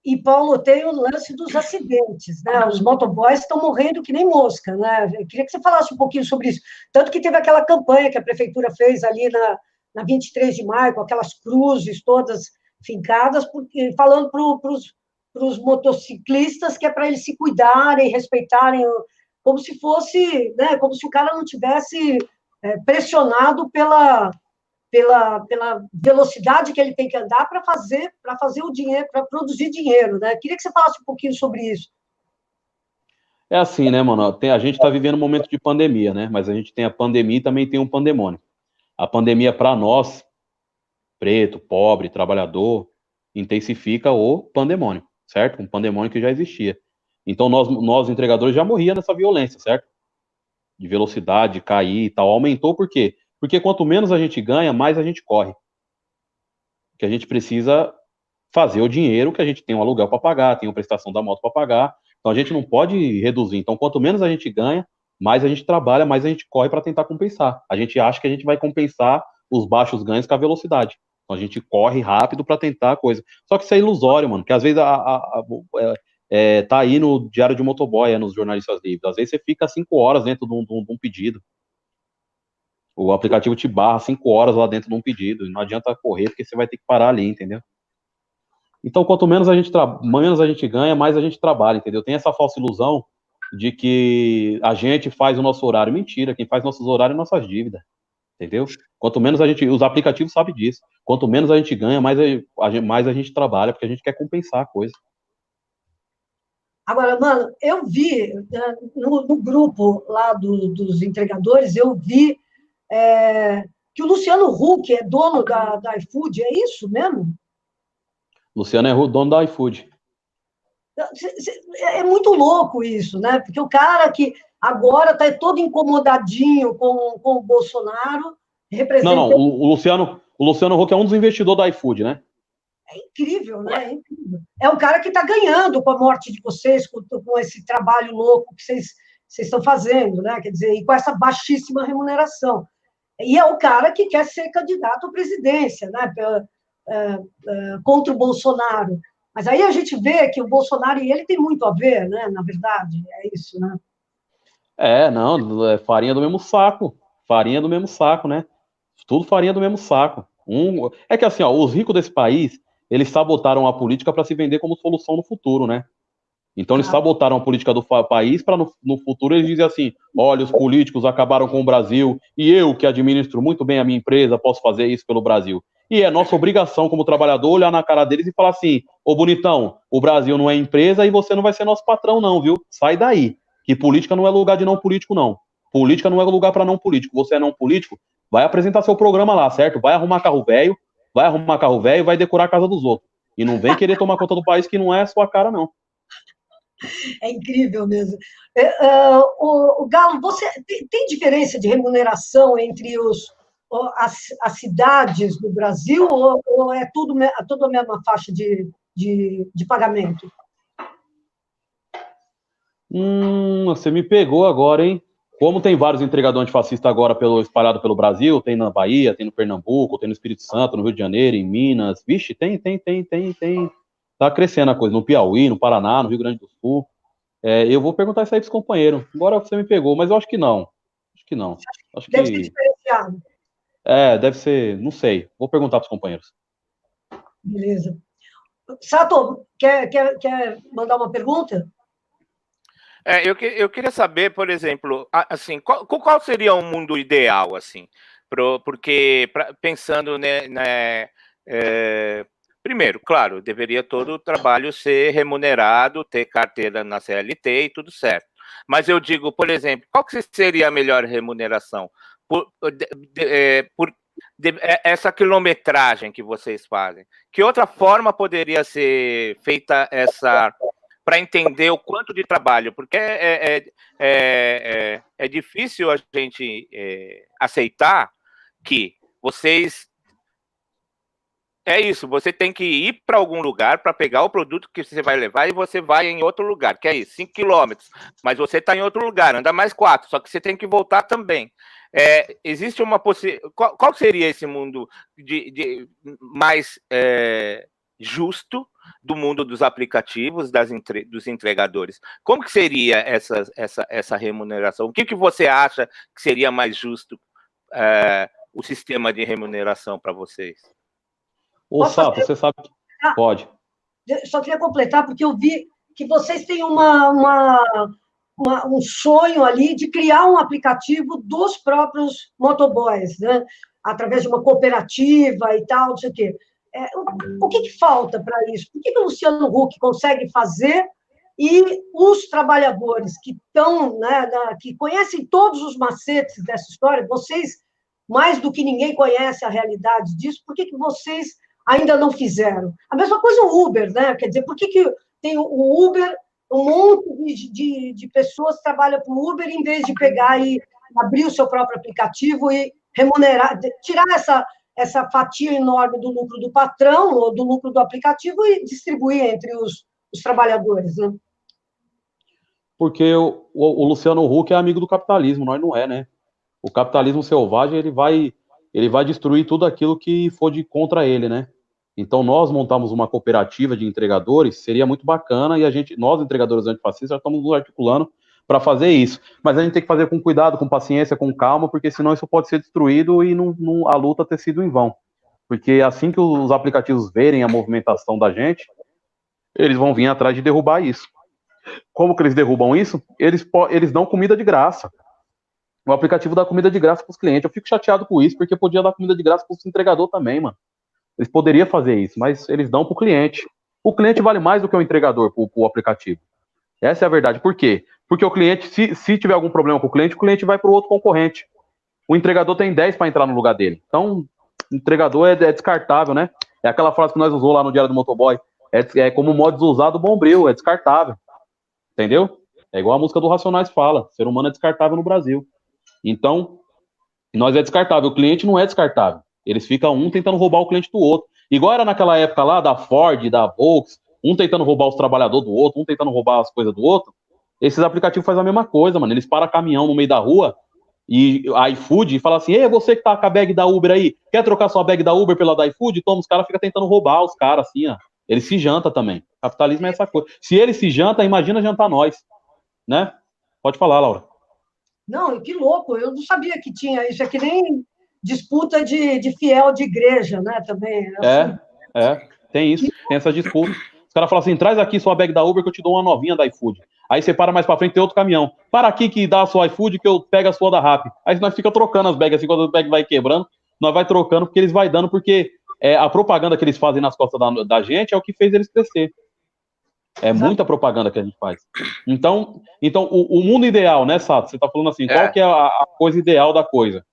E, Paulo, tem o lance dos acidentes, né? Os motoboys estão morrendo que nem mosca, né? Eu queria que você falasse um pouquinho sobre isso. Tanto que teve aquela campanha que a prefeitura fez ali na, na 23 de maio, com aquelas cruzes todas fincadas, porque, falando para os motociclistas que é para eles se cuidarem, respeitarem, como se fosse, né? Como se o cara não tivesse é, pressionado pela pela, pela velocidade que ele tem que andar para fazer para fazer o dinheiro, para produzir dinheiro, né? Queria que você falasse um pouquinho sobre isso. É assim, né, mano? Tem, a gente está vivendo um momento de pandemia, né? Mas a gente tem a pandemia e também tem um pandemônio. A pandemia, para nós, preto, pobre, trabalhador, intensifica o pandemônio, certo? Um pandemônio que já existia. Então, nós, nós entregadores, já morria nessa violência, certo? De velocidade, cair e tal. Aumentou por quê? Porque quanto menos a gente ganha, mais a gente corre. Que a gente precisa fazer o dinheiro que a gente tem um aluguel para pagar, tem uma prestação da moto para pagar. Então a gente não pode reduzir. Então quanto menos a gente ganha, mais a gente trabalha, mais a gente corre para tentar compensar. A gente acha que a gente vai compensar os baixos ganhos com a velocidade. Então a gente corre rápido para tentar a coisa. Só que isso é ilusório, mano. Que às vezes a, a, a, é, é, tá aí no diário de motoboy, é, nos jornalistas livres. Às vezes você fica cinco horas dentro de um, de um, de um pedido. O aplicativo te barra cinco horas lá dentro de um pedido. Não adianta correr, porque você vai ter que parar ali, entendeu? Então, quanto menos a gente, menos a gente ganha, mais a gente trabalha, entendeu? Tem essa falsa ilusão de que a gente faz o nosso horário. Mentira, quem faz nossos horários é nossas dívidas. Entendeu? Quanto menos a gente. Os aplicativos sabem disso. Quanto menos a gente ganha, mais a, gente, mais a gente trabalha, porque a gente quer compensar a coisa. Agora, mano, eu vi né, no, no grupo lá do, dos entregadores, eu vi é, que o Luciano Huck é dono da, da iFood, é isso mesmo? Luciano é dono da iFood. É muito louco isso, né? Porque o cara que agora está todo incomodadinho com, com o Bolsonaro, representa... Não, não, o, o Luciano, o Luciano Huck é um dos investidores da iFood, né? É incrível, né? É, incrível. é um cara que está ganhando com a morte de vocês, com, com esse trabalho louco que vocês, vocês estão fazendo, né? Quer dizer, e com essa baixíssima remuneração. E é o cara que quer ser candidato à presidência, né? É, é, contra o Bolsonaro. Mas aí a gente vê que o Bolsonaro e ele tem muito a ver, né? Na verdade, é isso, né? É, não, é farinha do mesmo saco. Farinha do mesmo saco, né? Tudo farinha do mesmo saco. Um, é que assim, ó, os ricos desse país, eles sabotaram a política para se vender como solução no futuro, né? Então eles ah. sabotaram a política do país para no, no, futuro eles dizem assim: olha, os políticos acabaram com o Brasil e eu, que administro muito bem a minha empresa, posso fazer isso pelo Brasil. E é nossa obrigação como trabalhador olhar na cara deles e falar assim: ô bonitão, o Brasil não é empresa e você não vai ser nosso patrão, não, viu? Sai daí. Que política não é lugar de não político, não. Política não é lugar para não político. Você é não político, vai apresentar seu programa lá, certo? Vai arrumar carro velho, vai arrumar carro velho e vai decorar a casa dos outros. E não vem querer tomar conta do país que não é a sua cara, não. <laughs> É incrível mesmo. Uh, o, o, Galo, você tem, tem, diferença de remuneração entre os, as, as cidades do Brasil ou, ou é tudo, tudo a mesma faixa de, de, de pagamento? Hum, você me pegou agora, hein? Como tem vários entregadores antifascistas agora pelo, espalhado pelo Brasil, tem na Bahia, tem no Pernambuco, tem no Espírito Santo, no Rio de Janeiro, em Minas. Vixe, tem, tem, tem, tem, tem. Tá crescendo a coisa. No Piauí, no Paraná, no Rio Grande do Sul. É, eu vou perguntar isso aí pros companheiros. Agora você me pegou, mas eu acho que não. Acho que não. Acho deve que... ser diferenciado. É, deve ser, não sei. Vou perguntar pros companheiros. Beleza. Sato, quer, quer, quer mandar uma pergunta? É, eu, que, eu queria saber, por exemplo, assim, qual, qual seria um mundo ideal, assim, pro, porque pra, pensando né, né é, primeiro, claro, deveria todo o trabalho ser remunerado, ter carteira na CLT e tudo certo. Mas eu digo, por exemplo, qual que seria a melhor remuneração por, de, de, é, por de, é, essa quilometragem que vocês fazem? Que outra forma poderia ser feita essa para entender o quanto de trabalho, porque é, é, é, é, é difícil a gente aceitar que vocês. É isso, você tem que ir para algum lugar para pegar o produto que você vai levar e você vai em outro lugar, que é isso, 5 quilômetros. Mas você está em outro lugar, anda mais quatro, só que você tem que voltar também. É, existe uma possibilidade. Qual, qual, seria esse mundo de, de mais é, justo do mundo dos aplicativos, das entre, dos entregadores. Como que seria essa, essa, essa remuneração? O que, que você acha que seria mais justo é, o sistema de remuneração para vocês? Ô, Sato, você sabe que... Ah, Pode. Só queria completar, porque eu vi que vocês têm uma, uma, uma, um sonho ali de criar um aplicativo dos próprios motoboys, né? através de uma cooperativa e tal, não sei o quê. É, o, o que, que falta para isso? Por que, que o Luciano Huck consegue fazer e os trabalhadores que estão, né, que conhecem todos os macetes dessa história, vocês, mais do que ninguém, conhecem a realidade disso, por que, que vocês ainda não fizeram? A mesma coisa o Uber, né? Quer dizer, por que, que tem o Uber, um monte de, de, de pessoas trabalham para o Uber em vez de pegar e abrir o seu próprio aplicativo e remunerar, tirar essa essa fatia enorme do lucro do patrão ou do lucro do aplicativo e distribuir entre os, os trabalhadores, né? Porque o, o, Luciano Huck é amigo do capitalismo, nós não é, né? O capitalismo selvagem ele vai ele vai destruir tudo aquilo que for de contra ele, né? Então nós montamos uma cooperativa de entregadores, seria muito bacana e a gente, nós entregadores antifascistas, já estamos nos articulando para fazer isso. Mas a gente tem que fazer com cuidado, com paciência, com calma, porque senão isso pode ser destruído e não, não, a luta ter sido em vão. Porque assim que os aplicativos verem a movimentação da gente, eles vão vir atrás de derrubar isso. Como que eles derrubam isso? Eles, eles dão comida de graça. O aplicativo dá comida de graça para os clientes. Eu fico chateado com isso, porque podia dar comida de graça para o entregador também, mano. Eles poderiam fazer isso, mas eles dão para o cliente. O cliente vale mais do que o entregador para o aplicativo. Essa é a verdade. Por quê? Porque o cliente, se, se tiver algum problema com o cliente, o cliente vai para o outro concorrente. O entregador tem 10 para entrar no lugar dele. Então, o entregador é, é, descartável, né? É aquela frase que nós usou lá no Diário do Motoboy. É, é como o modo usado bombril, é descartável. Entendeu? É igual a música do Racionais fala. Ser humano é descartável no Brasil. Então, nós é descartável. O cliente não é descartável. Eles ficam um tentando roubar o cliente do outro. Igual era naquela época lá da Ford, da Volks, um tentando roubar os trabalhadores do outro, um tentando roubar as coisas do outro. Esses aplicativos fazem a mesma coisa, mano. Eles param caminhão no meio da rua e a iFood e fala assim: Ei, você que tá com a bag da Uber aí, quer trocar sua bag da Uber pela da iFood? Toma, os caras ficam tentando roubar os caras assim, ó. Ele se janta também. Capitalismo é essa coisa. Se ele se janta, imagina jantar nós, né? Pode falar, Laura. Não, que louco, eu não sabia que tinha isso. É que nem disputa de, de fiel de igreja, né? Também. É, assim. é, é, tem isso, tem essa disputa. Os caras falam assim: traz aqui sua bag da Uber que eu te dou uma novinha da iFood. Aí você para mais pra frente, tem outro caminhão. Para aqui que dá a sua iFood que eu pego a sua da Rap. Aí nós fica trocando as bags assim, quando o bag vai quebrando, nós vai trocando porque eles vai dando, porque é, a propaganda que eles fazem nas costas da, da gente é o que fez eles crescer. É muita propaganda que a gente faz. Então, então o, o mundo ideal, né, Sato? Você está falando assim, é. qual que é a, a, coisa ideal da coisa?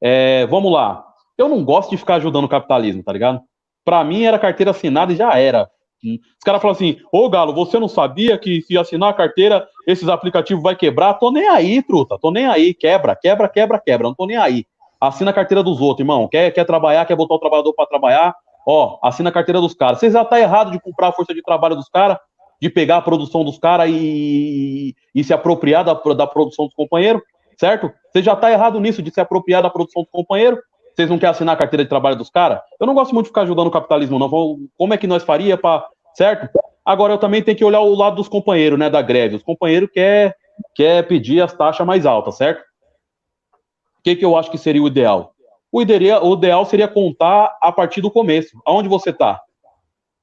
É, vamos lá. Eu não gosto de ficar ajudando o capitalismo, tá ligado? Para mim era carteira assinada e já era. Os caras falam assim, ô Galo, você não sabia que se assinar a carteira, esses aplicativos vai quebrar? Tô nem aí, truta, tô nem aí, quebra, quebra, quebra, quebra, não tô nem aí. Assina a carteira dos outros, irmão. Quer, quer trabalhar, quer botar o trabalhador para trabalhar? Ó, assina a carteira dos caras. Você já tá errado de comprar a força de trabalho dos caras, de pegar a produção dos caras e, e se apropriar da, da produção dos companheiros, certo? Você já tá errado nisso, de se apropriar da produção dos companheiros. Vocês não querem assinar a carteira de trabalho dos caras? Eu não gosto muito de ficar ajudando o capitalismo, não. Como é que nós faria para, certo? Agora eu também tenho que olhar o lado dos companheiros, né, da greve. Os companheiros quer quer pedir as taxas mais altas, certo? O que, que eu acho que seria o ideal? O ideal, o ideal seria contar a partir do começo. Aonde você está?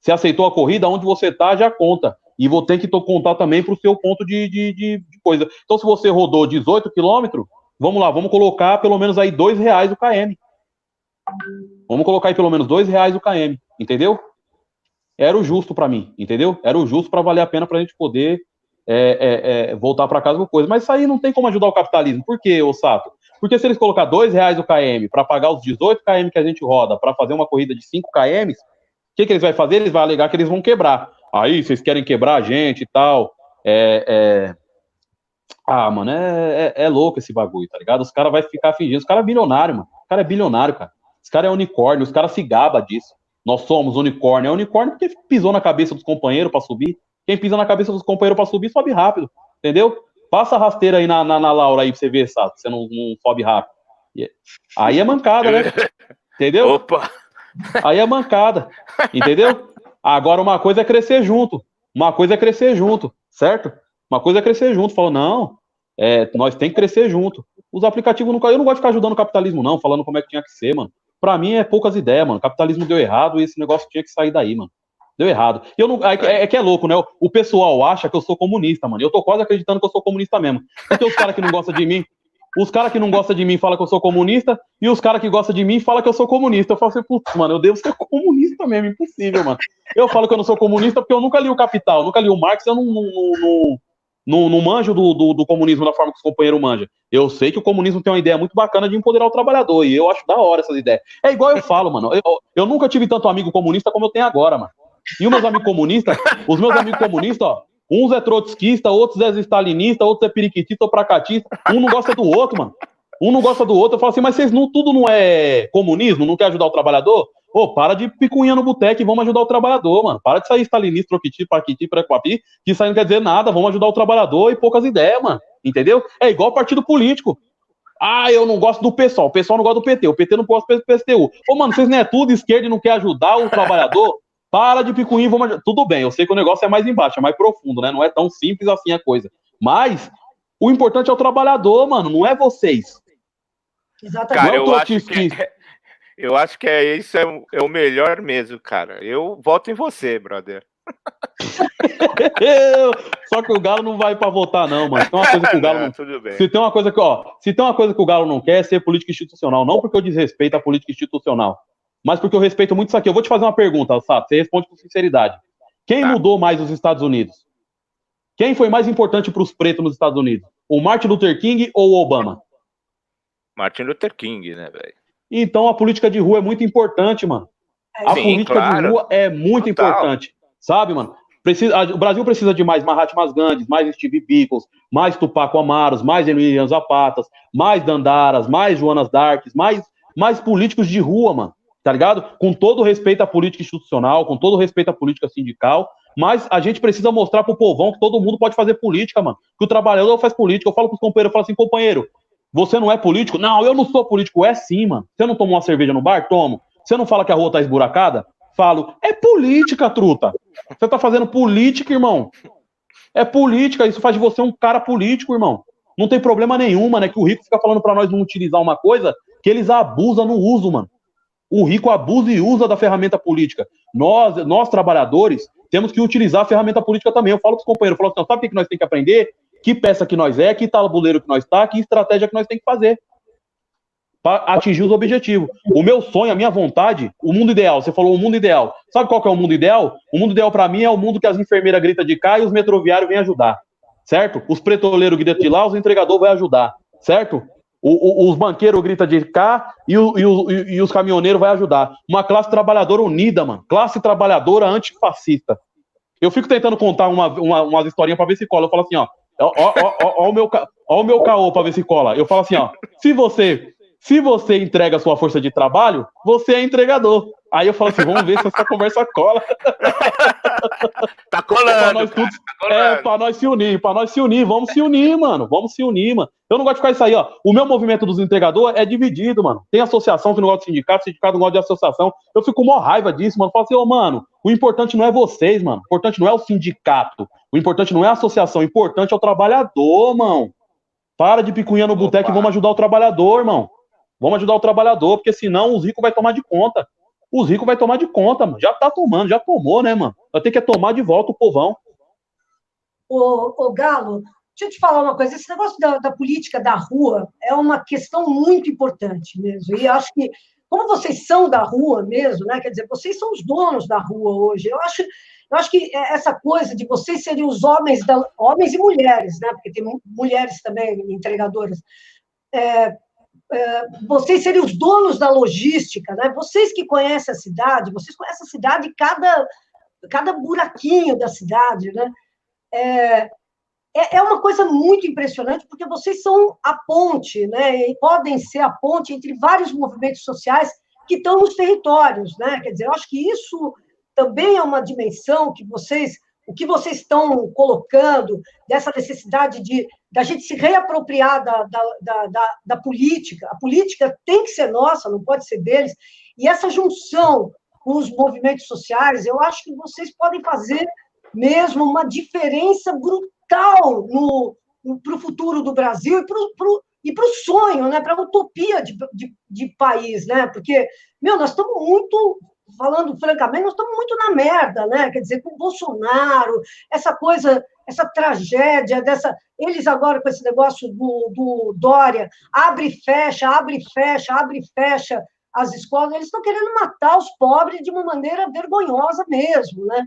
Você aceitou a corrida? Aonde você está, já conta. E vou ter que contar também para o seu ponto de, de, de, coisa. Então, se você rodou 18 quilômetros, vamos lá, vamos colocar pelo menos aí dois reais o KM. Vamos colocar aí pelo menos dois reais o KM, entendeu? Era o justo para mim, entendeu? Era o justo para valer a pena para a gente poder é, é, é, voltar para casa com coisa. Mas isso aí não tem como ajudar o capitalismo. Por quê, ô Sato? Porque se eles colocar dois reais o KM para pagar os 18 km que a gente roda para fazer uma corrida de 5 km, o que, que eles vão fazer? Eles vão alegar que eles vão quebrar. Aí, vocês querem quebrar a gente e tal. É, é... Ah, mano, é, é, é, louco esse bagulho, tá ligado? Os caras vão ficar fingindo. Os caras é bilionário, mano. Os caras é bilionário, cara. Os caras é unicórnio, os caras se gaba disso. Nós somos unicórnio. É unicórnio porque pisou na cabeça dos companheiros para subir. Quem pisa na cabeça dos companheiros para subir, sobe rápido. Entendeu? Passa a rasteira aí na, na, na Laura aí pra você ver, sabe? Você não, não sobe rápido. Aí é mancada, né? <laughs> Entendeu? Opa! Aí é mancada. Entendeu? <laughs> Agora, uma coisa é crescer junto. Uma coisa é crescer junto, certo? Uma coisa é crescer junto. Falou, não, é, nós tem que crescer junto. Os aplicativos nunca. Eu não gosto de ficar ajudando o capitalismo, não, falando como é que tinha que ser, mano. Pra mim é poucas ideias, mano. Capitalismo deu errado e esse negócio tinha que sair daí, mano. Deu errado. Eu não, é, é, que é louco, né? O pessoal acha que eu sou comunista, mano. Eu tô quase acreditando que eu sou comunista mesmo. Porque os caras que não gostam de mim, os caras que não gostam de mim falam que eu sou comunista, e os caras que gostam de mim falam que eu sou comunista. Eu falo assim, putz, mano, eu devo ser <laughs> comunista mesmo, impossível, mano. Eu falo que eu não sou comunista porque eu nunca li o Capital, nunca li o Marx, eu não, não, não, não, não manjo do, do, do, comunismo da forma que os companheiros manjam. Eu sei que o comunismo tem uma ideia muito bacana de empoderar o trabalhador, e eu acho da hora essas ideias. É igual eu falo, mano, eu, eu nunca tive tanto amigo comunista como eu tenho agora, mano. E os meus amigos comunistas, os meus amigos comunistas, ó, uns é trotskista, outros é stalinista, outros é periquitista ou pracatista. Um não gosta do outro, mano. Um não gosta do outro. Eu falo assim, mas vocês não, tudo não é comunismo? Não quer ajudar o trabalhador? Ô, para de picuinha no boteco e vamos ajudar o trabalhador, mano. Para de sair stalinista, troquiti, paquiti, prequapi, que isso aí não quer dizer nada. Vamos ajudar o trabalhador e poucas ideias, mano. Entendeu? É igual partido político. Ah, eu não gosto do pessoal. O pessoal não gosta do PT. O PT não gosta do PSTU. Ô, mano, vocês não é tudo esquerda e não quer ajudar o trabalhador? Para de picuinha, vamos. Tudo bem, eu sei que o negócio é mais embaixo, é mais profundo, né? Não é tão simples assim a coisa. Mas o importante é o trabalhador, mano, não é vocês. Exatamente. Cara, eu acho, que, é, <laughs> eu acho que é isso é, é o melhor mesmo, cara. Eu voto em você, brother. Só que o Galo não vai para votar, não, mano. Tem uma coisa que o <laughs> Galo não. não se tem uma coisa que, ó, se tem uma coisa que o Galo não quer é ser política institucional. Não porque eu desrespeito a política institucional, mas porque eu respeito muito isso aqui. Eu vou te fazer uma pergunta, Sato. Você responde com sinceridade. Quem tá. mudou mais os Estados Unidos? Quem foi mais importante para os pretos nos Estados Unidos? O Martin Luther King ou o Obama? Martin Luther King, né, velho? Então a política de rua é muito importante, mano. A Sim, política claro. de rua é muito Total. importante, sabe, mano? Precisa, o Brasil precisa de mais Mahatma Gandhi, mais Steve Bicos, mais Tupac Amaros, mais Emiliano Zapatas, mais Dandaras, mais Joanas Darks, mais, mais políticos de rua, mano. Tá ligado? Com todo respeito à política institucional, com todo respeito à política sindical, mas a gente precisa mostrar pro povão que todo mundo pode fazer política, mano. Que o trabalhador faz política. Eu falo pros companheiros, eu falo assim, companheiro, você não é político? Não, eu não sou político. É sim, mano. Você não tomou uma cerveja no bar? Tomo. Você não fala que a rua tá esburacada? Falo. É política, truta. Você tá fazendo política, irmão. É política, isso faz de você um cara político, irmão. Não tem problema nenhum, mano. É que o rico fica falando para nós não utilizar uma coisa que eles abusam no uso, mano. O rico abusa e usa da ferramenta política. Nós, nós trabalhadores, temos que utilizar a ferramenta política também. Eu falo com os companheiros, eu falo assim, sabe o que nós temos que aprender? Que peça que nós é, que tabuleiro que nós está, que estratégia que nós temos que fazer para atingir os objetivos. O meu sonho, a minha vontade, o mundo ideal. Você falou o mundo ideal. Sabe qual que é o mundo ideal? O mundo ideal para mim é o mundo que as enfermeiras gritam de cá e os metroviários vêm ajudar. Certo? Os pretoleiros gritam de lá, os entregadores vão ajudar. Certo? O, o, os banqueiros gritam de cá e, o, e, e, os caminhoneiros vão ajudar. Uma classe trabalhadora unida, mano. Classe trabalhadora antifascista. Eu fico tentando contar uma, uma, umas historinhas para ver se cola. Eu falo assim, ó. Ó, ó, ó, ó, o meu, ó o meu caô para ver se cola. Eu falo assim, ó. Se você se você entrega a sua força de trabalho, você é entregador. Aí eu falo assim, vamos ver se essa conversa cola. <laughs> Tá colando. É pra nós, tudo, tá é, pra nós se unir, pra nós se unir. Vamos se unir, mano. Vamos se unir, mano. Eu não gosto de ficar isso aí, ó. O meu movimento dos entregadores é dividido, mano. Tem associação que não gosta de sindicato, sindicato não gosta de associação. Eu fico com uma raiva disso, mano. Eu falo assim, ô, oh, mano, o importante não é vocês, mano. O importante não é o sindicato. O importante não é a associação. O importante é o trabalhador, mano. Para de picuinha no boteco e vamos ajudar o trabalhador, irmão. Vamos ajudar o trabalhador, porque senão os ricos vai tomar de conta. Os ricos vai tomar de conta, mano. Já tá tomando, já tomou, né, mano? Vai ter que tomar de volta o povão. Ô, ô Galo, deixa eu te falar uma coisa. Esse negócio da, da, política da rua é uma questão muito importante mesmo. E acho que, como vocês são da rua mesmo, né? Quer dizer, vocês são os donos da rua hoje. Eu acho, eu acho que essa coisa de vocês serem os homens, da, homens e mulheres, né? Porque tem mulheres também entregadoras. É, é, vocês serem os donos da logística, né? Vocês que conhecem a cidade, vocês conhecem a cidade, cada, cada buraquinho da cidade, né? É, é, é uma coisa muito impressionante, porque vocês são a ponte, né? E podem ser a ponte entre vários movimentos sociais que estão nos territórios, né? Quer dizer, eu acho que isso também é uma dimensão que vocês o que vocês estão colocando dessa necessidade de da gente se reapropriar da, da, da, da, política. A política tem que ser nossa, não pode ser deles. E essa junção com os movimentos sociais, eu acho que vocês podem fazer mesmo uma diferença brutal no, para o futuro do Brasil e para o e para o sonho, né, para a utopia de, de, de, país, né? Porque, meu, nós estamos muito falando francamente, nós estamos muito na merda, né? Quer dizer, com o Bolsonaro, essa coisa, essa tragédia dessa. Eles agora com esse negócio do, do Dória, abre e fecha, abre e fecha, abre e fecha as escolas, eles estão querendo matar os pobres de uma maneira vergonhosa mesmo, né?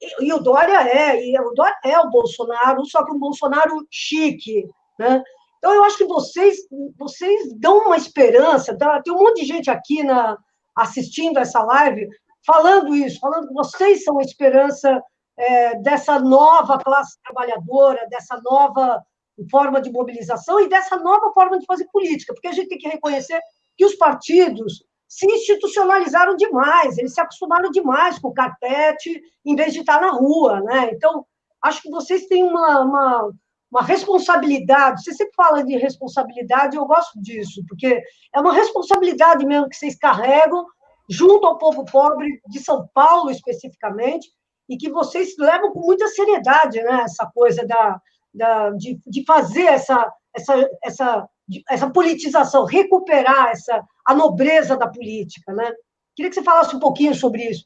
E, e o Dória é, e o Dória é o Bolsonaro, só que um Bolsonaro chique, né? Então, eu acho que vocês, vocês dão uma esperança. Tá? Tem um monte de gente aqui na, assistindo essa live, falando isso, falando que vocês são a esperança é, dessa nova classe trabalhadora, dessa nova forma de mobilização e dessa nova forma de fazer política, porque a gente tem que reconhecer que os partidos se institucionalizaram demais, eles se acostumaram demais com o carpete em vez de estar na rua, né? Então, acho que vocês têm uma, uma, uma responsabilidade. Você sempre fala de responsabilidade, eu gosto disso, porque é uma responsabilidade mesmo que vocês carregam junto ao povo pobre de São Paulo, especificamente, e que vocês levam com muita seriedade né, essa coisa da, da, de, de fazer essa, essa, essa, essa politização, recuperar essa, a nobreza da política. Né? Queria que você falasse um pouquinho sobre isso.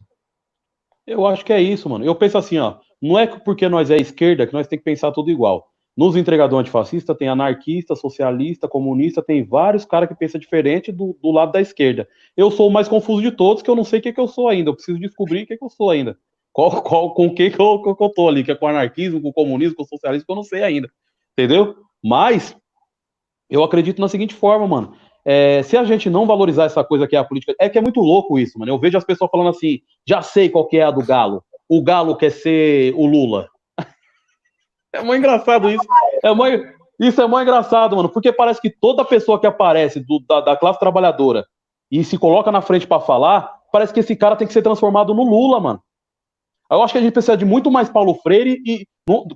Eu acho que é isso, mano. Eu penso assim, ó, não é porque nós é esquerda que nós tem que pensar tudo igual. Nos entregadores antifascistas tem anarquista, socialista, comunista, tem vários caras que pensam diferente do, do, lado da esquerda. Eu sou o mais confuso de todos, que eu não sei o que, que eu sou ainda. Eu preciso descobrir o que, que eu sou ainda. Qual, qual, com o que, que, eu, que eu tô ali, que é com anarquismo, com comunismo, com socialismo, que eu não sei ainda. Entendeu? Mas eu acredito na seguinte forma, mano. É, se a gente não valorizar essa coisa que é a política, é que é muito louco isso, mano. Eu vejo as pessoas falando assim, já sei qual que é a do Galo. O Galo quer ser o Lula. É muito engraçado isso. É muito, isso é muito engraçado, mano, porque parece que toda pessoa que aparece do, da, da, classe trabalhadora e se coloca na frente para falar, parece que esse cara tem que ser transformado no Lula, mano. Eu acho que a gente precisa de muito mais Paulo Freire e,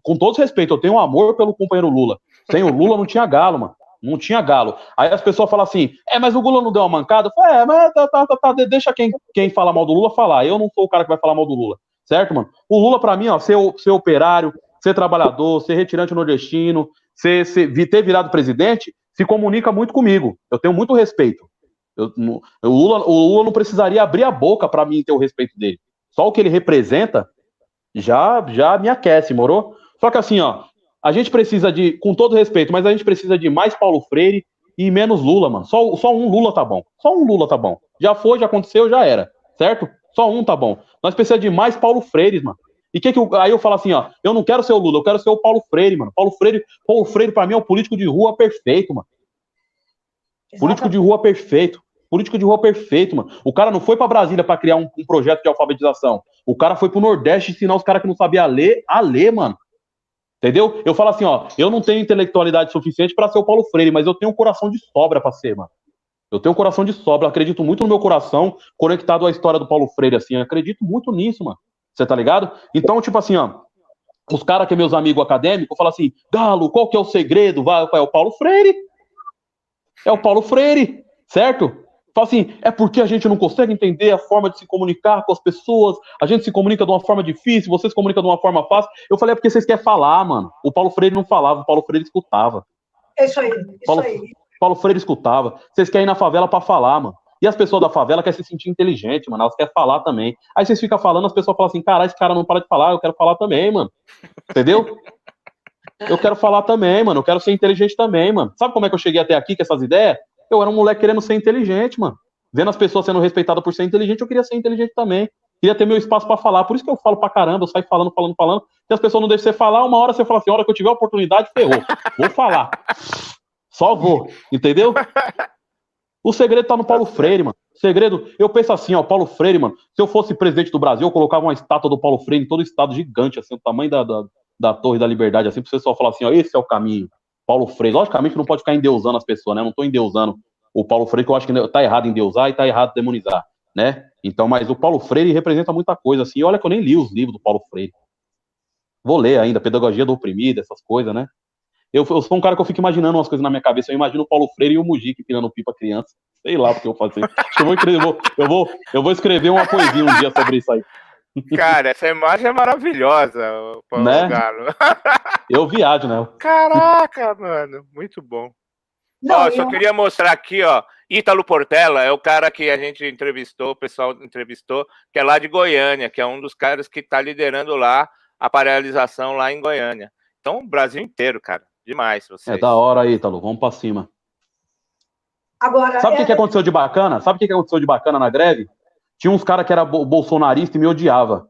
com todo respeito, eu tenho um amor pelo companheiro Lula. Sem o Lula não tinha galo, mano. Não tinha galo. Aí as pessoas falam assim: é, mas o Lula não deu uma mancada? Eu falo, é, mas tá, tá, tá, tá, deixa quem, quem fala mal do Lula falar. Eu não sou o cara que vai falar mal do Lula. Certo, mano? O Lula, para mim, ó, ser, ser operário, ser trabalhador, ser retirante nordestino, ser, ser, ter virado presidente, se comunica muito comigo. Eu tenho muito respeito. Eu, o, Lula, o Lula não precisaria abrir a boca para mim ter o respeito dele. Só o que ele representa já já me aquece, morou? Só que assim, ó, a gente precisa de, com todo respeito, mas a gente precisa de mais Paulo Freire e menos Lula, mano. Só, só um Lula tá bom. Só um Lula tá bom. Já foi, já aconteceu, já era. Certo? Só um tá bom. Nós precisamos de mais Paulo Freire, mano. E que que eu, aí eu falo assim, ó, eu não quero ser o Lula, eu quero ser o Paulo Freire, mano. Paulo Freire, Paulo Freire para mim é o político de rua perfeito, mano. Exatamente. Político de rua perfeito. Político de rua perfeito, mano. O cara não foi para Brasília para criar um, um, projeto de alfabetização. O cara foi pro Nordeste ensinar os caras que não sabiam ler a ler, mano. Entendeu? Eu falo assim, ó, eu não tenho intelectualidade suficiente para ser o Paulo Freire, mas eu tenho um coração de sobra para ser, mano. Eu tenho um coração de sobra, acredito muito no meu coração, conectado à história do Paulo Freire, assim, acredito muito nisso, mano. Você tá ligado? Então, tipo assim, ó, os caras que é meus amigos acadêmicos falam assim, Galo, qual que é o segredo? Vai, é o Paulo Freire. É o Paulo Freire, certo? Fala assim, é porque a gente não consegue entender a forma de se comunicar com as pessoas, a gente se comunica de uma forma difícil, vocês se comunicam de uma forma fácil. Eu falei, é porque vocês querem falar, mano. O Paulo Freire não falava, o Paulo Freire escutava. É isso aí, isso Paulo, aí. Paulo Freire escutava. Vocês querem ir na favela para falar, mano. E as pessoas da favela querem se sentir inteligente, mano. Elas querem falar também. Aí vocês ficam falando, as pessoas falam assim, caralho, esse cara não para de falar, eu quero falar também, mano. Entendeu? Eu quero falar também, mano. Eu quero ser inteligente também, mano. Sabe como é que eu cheguei até aqui com essas ideias? Eu era um moleque querendo ser inteligente, mano vendo as pessoas sendo respeitadas por ser inteligente, eu queria ser inteligente também. Queria ter meu espaço para falar. Por isso que eu falo pra caramba, eu saio falando, falando, falando. E as pessoas não deixam você falar, uma hora você fala assim, a hora que eu tiver a oportunidade, ferrou. Vou falar. Só vou. Entendeu? O segredo tá no Paulo Freire, mano. Segredo, eu penso assim, ó, Paulo Freire, mano. Se eu fosse presidente do Brasil, eu colocava uma estátua do Paulo Freire em todo o estado gigante, assim, o tamanho da, da, da Torre da Liberdade, assim, pra você só falar assim, ó, esse é o caminho. Paulo Freire. Logicamente não pode ficar endeusando as pessoas, né? Eu não tô endeusando o Paulo Freire, que eu acho que tá errado em deusar e tá errado em demonizar, né? Então, mas o Paulo Freire representa muita coisa, assim. Olha que eu nem li os livros do Paulo Freire. Vou ler ainda, Pedagogia do Oprimido, essas coisas, né? Eu, eu, sou um cara que eu fico imaginando umas coisas na minha cabeça. Eu imagino o Paulo Freire e o Mujica pirando pipa criança. Sei lá o que eu vou fazer. Eu vou, escrever, eu, vou, eu, vou, eu vou escrever uma poesia um dia sobre isso aí. Cara, essa imagem é maravilhosa, Paulo né? <laughs> Eu viajo, né? Caraca, mano, muito bom. Não, ó, eu só queria mostrar aqui, ó. Ítalo Portela é o cara que a gente entrevistou, o pessoal entrevistou, que é lá de Goiânia, que é um dos caras que está liderando lá a paralisação lá em Goiânia. Então, o Brasil inteiro, cara. Demais. Vocês. É da hora, Ítalo. Vamos para cima. Agora, Sabe o é... que, que aconteceu de bacana? Sabe o que, que aconteceu de bacana na greve? Tinha uns caras que era bolsonarista e me odiava.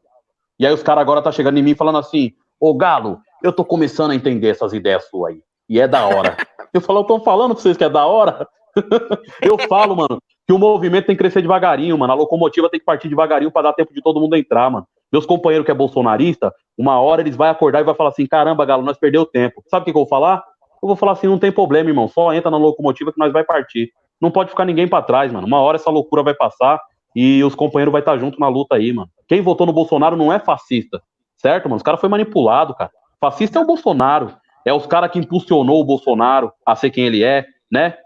E aí os caras agora tá chegando em mim falando assim: Ô Galo, eu tô começando a entender essas ideias suas aí. E é da hora. Eu falo, eu tô falando pra vocês que é da hora. <laughs> eu falo, mano, que o movimento tem que crescer devagarinho, mano. A locomotiva tem que partir devagarinho para dar tempo de todo mundo entrar, mano. Meus companheiros que é bolsonarista, uma hora eles vão acordar e vai falar assim: caramba, Galo, nós perdeu tempo. Sabe o que, que eu vou falar? Eu vou falar assim: não tem problema, irmão. Só entra na locomotiva que nós vai partir. Não pode ficar ninguém para trás, mano. Uma hora essa loucura vai passar e os companheiros vai estar junto na luta aí, mano. Quem votou no Bolsonaro não é fascista, certo, mano? Os caras foi manipulado, cara. Fascista é o Bolsonaro é os caras que impulsionou o Bolsonaro a ser quem ele é, né?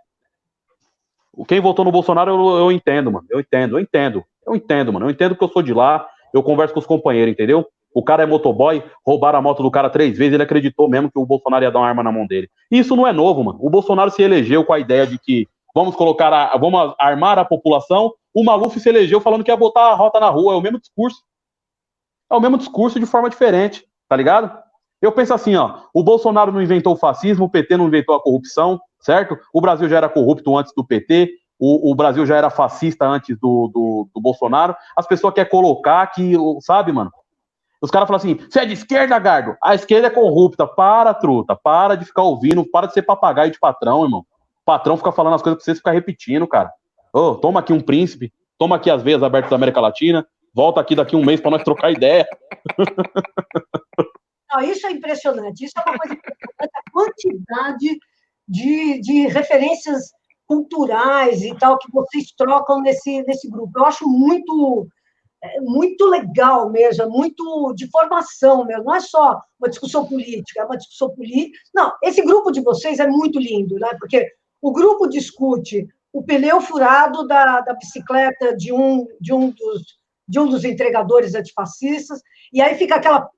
Quem votou no Bolsonaro, eu, eu entendo, mano. Eu entendo, eu entendo. Eu entendo, mano. Eu entendo que eu sou de lá, eu converso com os companheiros, entendeu? O cara é motoboy, roubaram a moto do cara três vezes, ele acreditou mesmo que o Bolsonaro ia dar uma arma na mão dele. Isso não é novo, mano. O Bolsonaro se elegeu com a ideia de que vamos colocar, a, vamos armar a população. O Maluf se elegeu falando que ia botar a rota na rua. É o mesmo discurso. É o mesmo discurso de forma diferente. tá ligado? Eu penso assim, ó, o Bolsonaro não inventou o fascismo, o PT não inventou a corrupção, certo? O Brasil já era corrupto antes do PT, o, o Brasil já era fascista antes do, do, do, Bolsonaro. As pessoas querem colocar que, sabe, mano? Os caras falam assim: você é de esquerda, Gardo? A esquerda é corrupta. Para, truta. Para de ficar ouvindo. Para de ser papagaio de patrão, irmão. O patrão fica falando as coisas pra vocês ficar repetindo, cara. Oh, toma aqui um príncipe. Toma aqui as veias abertas da América Latina. Volta aqui daqui um mês para nós trocar ideia. <laughs> Não, isso é impressionante. Isso é uma coisa impressionante. A quantidade de, de referências culturais e tal que vocês trocam nesse, nesse grupo. Eu acho muito é muito legal mesmo, é muito de formação mesmo, não é só uma discussão política, é uma discussão política. Não, esse grupo de vocês é muito lindo, né? Porque o grupo discute o pneu furado da, da bicicleta de um, de, um dos, de um dos entregadores antifascistas, e aí fica aquela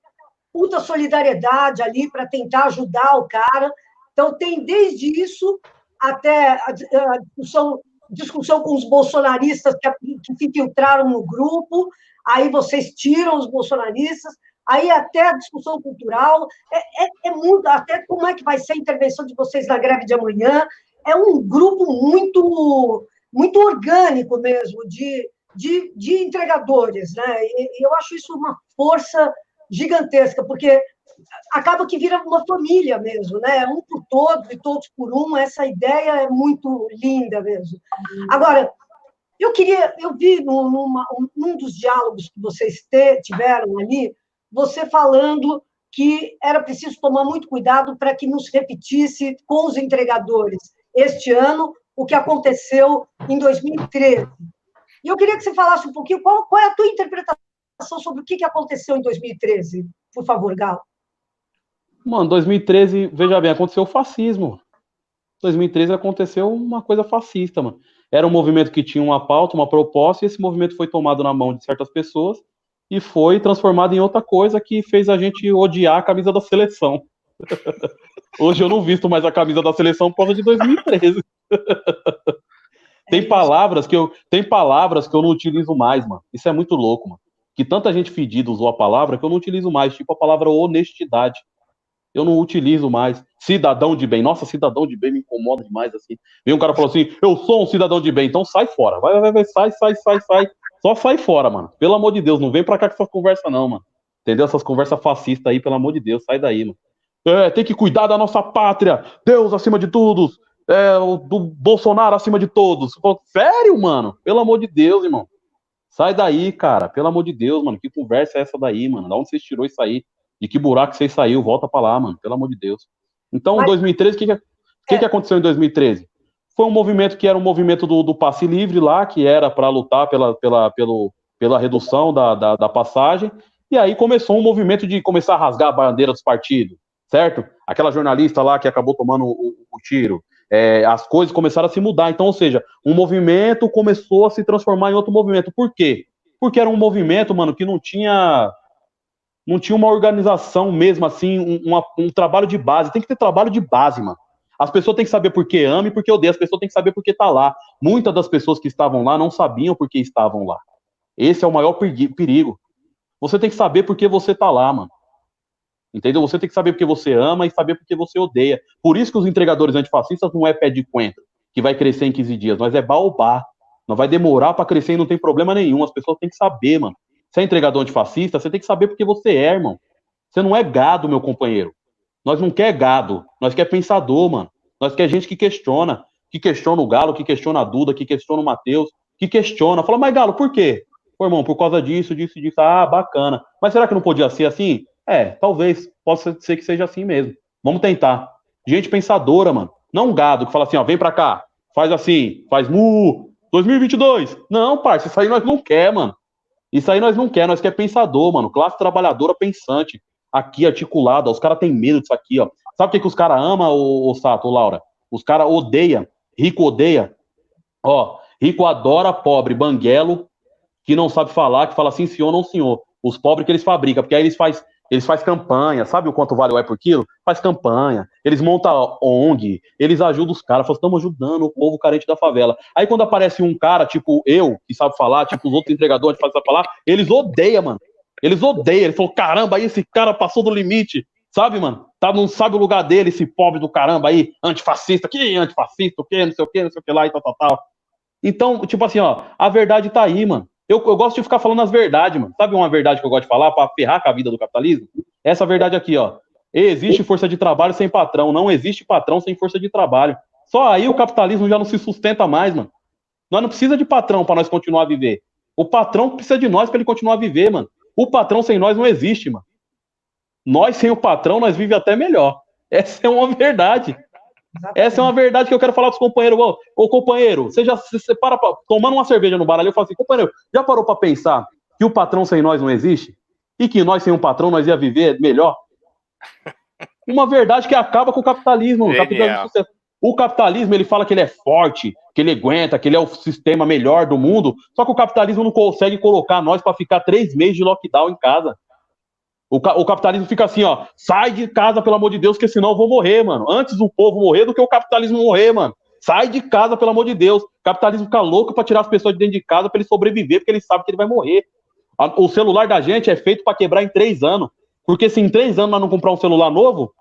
puta solidariedade ali para tentar ajudar o cara. Então, tem desde isso até a, a discussão discussão com os bolsonaristas que, que se infiltraram no grupo, aí vocês tiram os bolsonaristas, aí até a discussão cultural, é, é, é, muito, até como é que vai ser a intervenção de vocês na greve de amanhã, é um grupo muito, muito orgânico mesmo, de, de, de entregadores, né? E, e eu acho isso uma força gigantesca, porque acaba que vira uma família mesmo, né? Um por todos e todos por um. Essa ideia é muito linda mesmo. Agora, eu queria, eu vi numa, num dos diálogos que vocês te, tiveram ali, você falando que era preciso tomar muito cuidado para que não se repetisse com os entregadores este ano o que aconteceu em 2013. E eu queria que você falasse um pouquinho qual, qual é a tua interpretação sobre o que aconteceu em 2013, por favor, Galo. Mano, 2013, veja bem, aconteceu o fascismo. 2013 aconteceu uma coisa fascista, mano. Era um movimento que tinha uma pauta, uma proposta, e esse movimento foi tomado na mão de certas pessoas e foi transformado em outra coisa que fez a gente odiar a camisa da seleção. <laughs> Hoje eu não visto mais a camisa da seleção por causa de 2013. <laughs> tem palavras que eu tem palavras que eu não utilizo mais, mano. Isso é muito louco, mano. Que tanta gente fedida usou a palavra que eu não utilizo mais, tipo a palavra honestidade eu não utilizo mais. Cidadão de bem. Nossa, cidadão de bem me incomoda demais assim. Vem um cara falou assim: eu sou um cidadão de bem, então sai fora. Vai, vai, vai, sai, sai, sai, sai. Só sai fora, mano. Pelo amor de Deus, não vem pra cá com essa conversa, não, mano. Entendeu? Essas conversas fascistas aí, pelo amor de Deus, sai daí, mano. É, tem que cuidar da nossa pátria. Deus acima de todos. É, do Bolsonaro acima de todos. Sério, mano? Pelo amor de Deus, irmão. Sai daí, cara. Pelo amor de Deus, mano. Que conversa é essa daí, mano? Da onde você tirou isso aí? De que buraco você saiu? Volta pra lá, mano. Pelo amor de Deus. Então, Mas... 2013, o que, que, que, é. que aconteceu em 2013? Foi um movimento que era um movimento do, do passe livre lá, que era para lutar pela, pela, pelo, pela redução da, da, da, passagem. E aí começou um movimento de começar a rasgar a bandeira dos partidos, certo? Aquela jornalista lá que acabou tomando o, o tiro. É, as coisas começaram a se mudar. Então, ou seja, um movimento começou a se transformar em outro movimento. Por quê? Porque era um movimento, mano, que não tinha não tinha uma organização mesmo, assim, um, um trabalho de base. Tem que ter trabalho de base, mano. As pessoas têm que saber por que ama e por que odeia. As pessoas têm que saber por que tá lá. Muitas das pessoas que estavam lá não sabiam por que estavam lá. Esse é o maior perigo. Você tem que saber por que você tá lá, mano. Entendeu? Você tem que saber por que você ama e saber por que você odeia. Por isso que os entregadores antifascistas não é pé de coentro, que vai crescer em 15 dias, mas é baobá. Não vai demorar para crescer e não tem problema nenhum. As pessoas têm que saber, mano. Você é entregador antifascista, você tem que saber porque você é, irmão. Você não é gado, meu companheiro. Nós não quer gado, nós quer pensador, mano. Nós quer gente que questiona, que questiona o Galo, que questiona a Duda, que questiona o Matheus, que questiona. Fala, mas Galo, por quê? Pô, irmão, por causa disso, disso, disso. Ah, bacana. Mas será que não podia ser assim? É, talvez. Possa ser que seja assim mesmo. Vamos tentar. Gente pensadora, mano. Não um gado que fala assim, ó, vem pra cá, faz assim, faz mu, 2022. Não, parça, isso aí nós não quer, mano. Isso aí nós não quer, nós quer pensador, mano. Classe trabalhadora pensante. Aqui, articulada. Os caras têm medo disso aqui, ó. Sabe o que, que os caras amam, o Sato, Laura? Os caras odeiam. Rico odeia. Ó, rico adora pobre, banguelo, que não sabe falar, que fala sim senhor, não senhor. Os pobres que eles fabricam, porque aí eles fazem eles fazem campanha, sabe o quanto vale o é por quilo? Faz campanha, eles montam ONG, eles ajudam os caras, falam, estamos ajudando o povo carente da favela. Aí quando aparece um cara, tipo eu, que sabe falar, tipo os outros entregadores que fazem falar, eles odeiam, mano. Eles odeiam. Ele falou, caramba, aí esse cara passou do limite. Sabe, mano? Tá, não sabe o lugar dele, esse pobre do caramba aí, antifascista, que antifascista, o que, não sei o que, não sei o que lá e tal, tal, tal. Então, tipo assim, ó, a verdade tá aí, mano. Eu, eu gosto de ficar falando as verdades, mano. Sabe uma verdade que eu gosto de falar para ferrar com a vida do capitalismo? Essa verdade aqui, ó. Existe força de trabalho sem patrão, não existe patrão sem força de trabalho. Só aí o capitalismo já não se sustenta mais, mano. Nós não precisa de patrão para nós continuar a viver. O patrão precisa de nós para ele continuar a viver, mano. O patrão sem nós não existe, mano. Nós sem o patrão, nós vivemos até melhor. <laughs> Essa é uma verdade. Essa é uma verdade que eu quero falar para os companheiros. Ô, ô, companheiro, você já você para pra, tomando uma cerveja no bar ali, eu falo assim, companheiro, já parou para pensar que o patrão sem nós não existe? E que nós sem um patrão nós ia viver melhor? <laughs> Uma verdade que acaba com o capitalismo. O capitalismo, o capitalismo ele fala que ele é forte, que ele aguenta, que ele é o sistema melhor do mundo. Só que o capitalismo não consegue colocar nós para ficar três meses de lockdown em casa. O, o, capitalismo fica assim, ó. Sai de casa, pelo amor de Deus, que senão eu vou morrer, mano. Antes o povo morrer do que o capitalismo morrer, mano. Sai de casa, pelo amor de Deus. O capitalismo fica louco para tirar as pessoas de dentro de casa para ele sobreviver, porque ele sabe que ele vai morrer. O celular da gente é feito para quebrar em três anos. Porque se em três anos nós não comprar um celular novo, o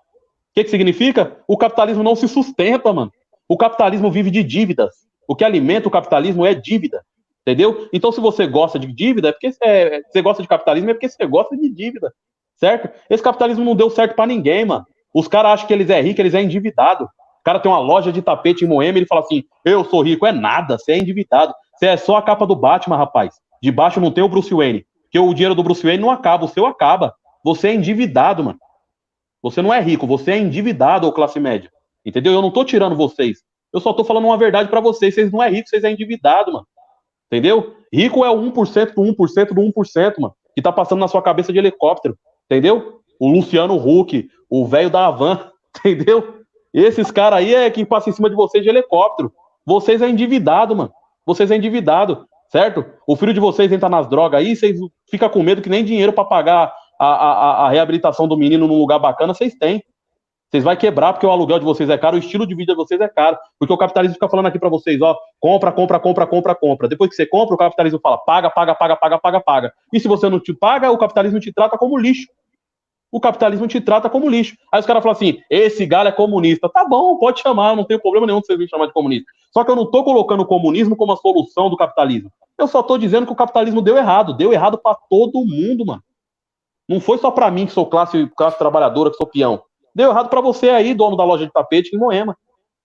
que, que significa? O capitalismo não se sustenta, mano. O capitalismo vive de dívidas. O que alimenta o capitalismo é dívida. Entendeu? Então, se você gosta de dívida, é porque é, você gosta de capitalismo, é porque você gosta de dívida certo? Esse capitalismo não deu certo para ninguém, mano. Os caras acham que eles é rico, eles é endividado. O cara tem uma loja de tapete em Moema, ele fala assim: "Eu sou rico". É nada, você é endividado. Você é só a capa do Batman, rapaz. Debaixo não tem o Bruce Wayne. Porque o dinheiro do Bruce Wayne não acaba, o seu acaba. Você é endividado, mano. Você não é rico, você é endividado ou classe média. Entendeu? Eu não tô tirando vocês. Eu só tô falando uma verdade para vocês. Vocês não é rico, vocês é endividado, mano. Entendeu? Rico é o 1% do 1% do 1%, mano. Que tá passando na sua cabeça de helicóptero. Entendeu? O Luciano Huck, o velho da Havan, <laughs> entendeu? Esses caras aí é que passa em cima de vocês de helicóptero. Vocês é endividado, mano. Vocês é endividado, certo? O filho de vocês entra nas drogas aí, vocês fica com medo que nem dinheiro para pagar a, a, a, reabilitação do menino num lugar bacana vocês têm. Vocês vai quebrar porque o aluguel de vocês é caro, o estilo de vida de vocês é caro. Porque o capitalismo fica falando aqui para vocês, ó, compra, compra, compra, compra, compra. Depois que você compra, o capitalismo fala, paga, paga, paga, paga, paga, paga. E se você não te paga, o capitalismo te trata como lixo o capitalismo te trata como lixo. Aí os caras falam assim: esse galho é comunista. Tá bom, pode chamar, não tem problema nenhum de você me chamar de comunista. Só que eu não estou colocando o comunismo como a solução do capitalismo. Eu só estou dizendo que o capitalismo deu errado. Deu errado para todo mundo, mano. Não foi só para mim, que sou classe, classe trabalhadora, que sou peão. Deu errado para você aí, dono da loja de tapete em Moema.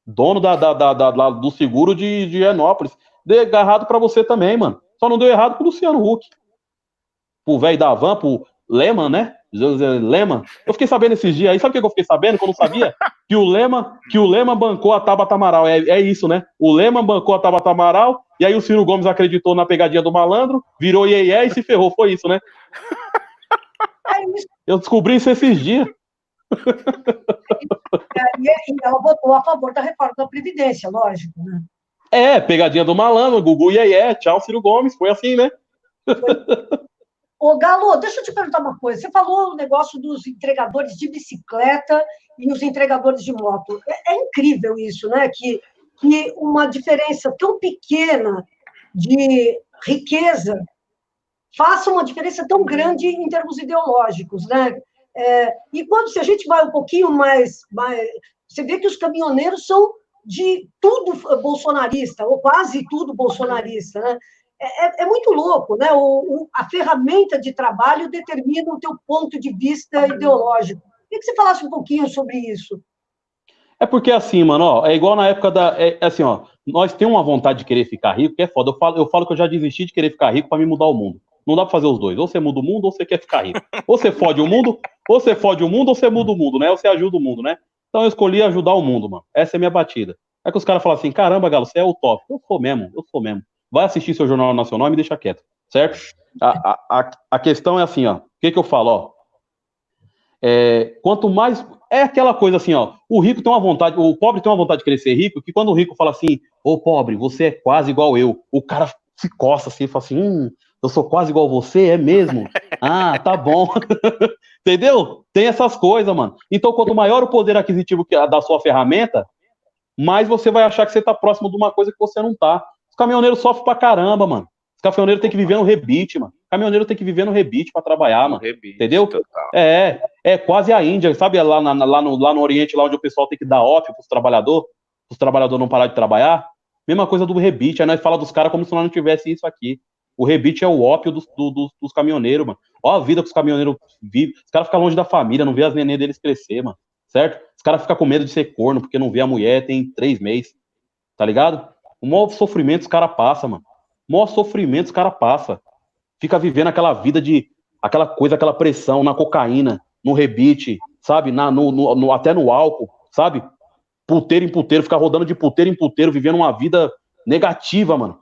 Dono da, da, da, da do seguro de, de Enópolis. Deu errado para você também, mano. Só não deu errado pro Luciano Huck. Pro velho da Van, pro Lehman, né? Lema. Eu fiquei sabendo esses dias aí, sabe o que eu fiquei sabendo? Que eu não sabia? <laughs> Que o Lema, que o Lema bancou a Tabata Amaral. É, é isso, né? O Lema bancou a Tabata Amaral, e aí o Ciro Gomes acreditou na pegadinha do malandro, virou iê, iê e se ferrou. Foi isso, né? É <laughs> eu descobri isso esses dias. É, e ela votou a favor da reforma da Previdência, lógico, né? É, pegadinha do malandro, Gugu iê, iê, tchau, Ciro Gomes, foi assim, né? Foi. Ô, Galo, deixa eu te perguntar uma coisa. Você falou o negócio dos entregadores de bicicleta e os entregadores de moto. É, é incrível isso, né? Que, que uma diferença tão pequena de riqueza faça uma diferença tão grande em termos ideológicos, né? É, e quando se a gente vai um pouquinho mais, mais, você vê que os caminhoneiros são de tudo bolsonarista, ou quase tudo bolsonarista, né? É, é, é, muito louco, né? O, o, a ferramenta de trabalho determina o teu ponto de vista ideológico. Queria que você falasse um pouquinho sobre isso. É porque assim, mano, ó, é igual na época da. É, é assim, ó, nós temos uma vontade de querer ficar rico, que é foda. Eu falo, eu falo que eu já desisti de querer ficar rico para me mudar o mundo. Não dá pra fazer os dois. Ou você muda o mundo, ou você quer ficar rico. Ou você fode o mundo, ou você fode o mundo, ou você muda o mundo, né? Ou você ajuda o mundo, né? Então eu escolhi ajudar o mundo, mano. Essa é a minha batida. É que os caras falam assim: caramba, Galo, você é o top. Eu sou mesmo, eu sou mesmo vai assistir seu Jornal Nacional e me deixa quieto, certo? A, a, a questão é assim, ó, o que, que eu falo, ó, é, quanto mais, é aquela coisa assim, ó, o rico tem uma vontade, o pobre tem uma vontade de crescer rico, que quando o rico fala assim, ô pobre, você é quase igual eu, o cara se coça assim, fala assim, hum, eu sou quase igual você, é mesmo? <laughs> Ah, tá bom. <laughs> Entendeu? Tem essas coisas, mano. Então, quanto maior o poder aquisitivo da sua ferramenta, mais você vai achar que você tá próximo de uma coisa que você não tá. Os caminhoneiros sofrem pra caramba, mano. Os caminhoneiros têm que viver no rebite, mano. Caminhoneiro tem que viver no rebite para trabalhar, mano. Rebite, entendeu? Total. É, é quase a Índia, sabe? Lá, na, lá, no, lá no Oriente, lá onde o pessoal tem que dar off pros trabalhadores, os trabalhadores não parar de trabalhar. Mesma coisa do rebite, aí nós fala dos caras como se nós não tivesse isso aqui. O rebite é o ópio dos, do, dos, dos caminhoneiros, mano. Ó a vida que os caminhoneiros vivem. Os caras ficam longe da família, não vê as neném deles crescer, mano. Certo? Os caras ficam com medo de ser corno, porque não vê a mulher tem três meses. Tá ligado? O maior sofrimento os caras passam, mano. O maior sofrimento os caras passam fica vivendo aquela vida de aquela coisa, aquela pressão na cocaína, no rebite, sabe? Na, no, no, no, até no álcool, sabe? Puteiro em puteiro, ficar rodando de puteiro em puteiro, vivendo uma vida negativa, mano.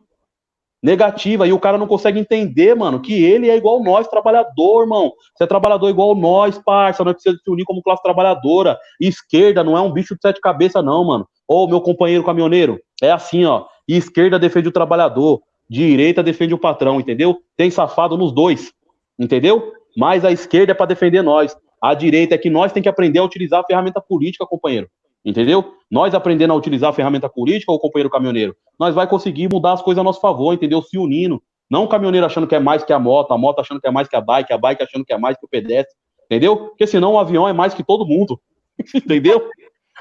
Negativa. E o cara não consegue entender, mano, que ele é igual nós, trabalhador, irmão. Você é trabalhador igual nós, parça. Nós precisamos se unir como classe trabalhadora. esquerda não é um bicho de sete cabeças, não, mano. Ô, meu companheiro caminhoneiro, é assim, ó. Esquerda defende o trabalhador direita defende o patrão, entendeu? Tem safado nos dois, entendeu? Mas a esquerda é para defender nós. A direita é que nós tem que aprender a utilizar a ferramenta política, companheiro. Entendeu? Nós aprendendo a utilizar a ferramenta política, o companheiro caminhoneiro, nós vai conseguir mudar as coisas a nosso favor, entendeu? Se unindo. Não o caminhoneiro achando que é mais que a moto, a moto achando que é mais que a bike, a bike achando que é mais que o pedestre, entendeu? Porque senão o avião é mais que todo mundo, <laughs> entendeu?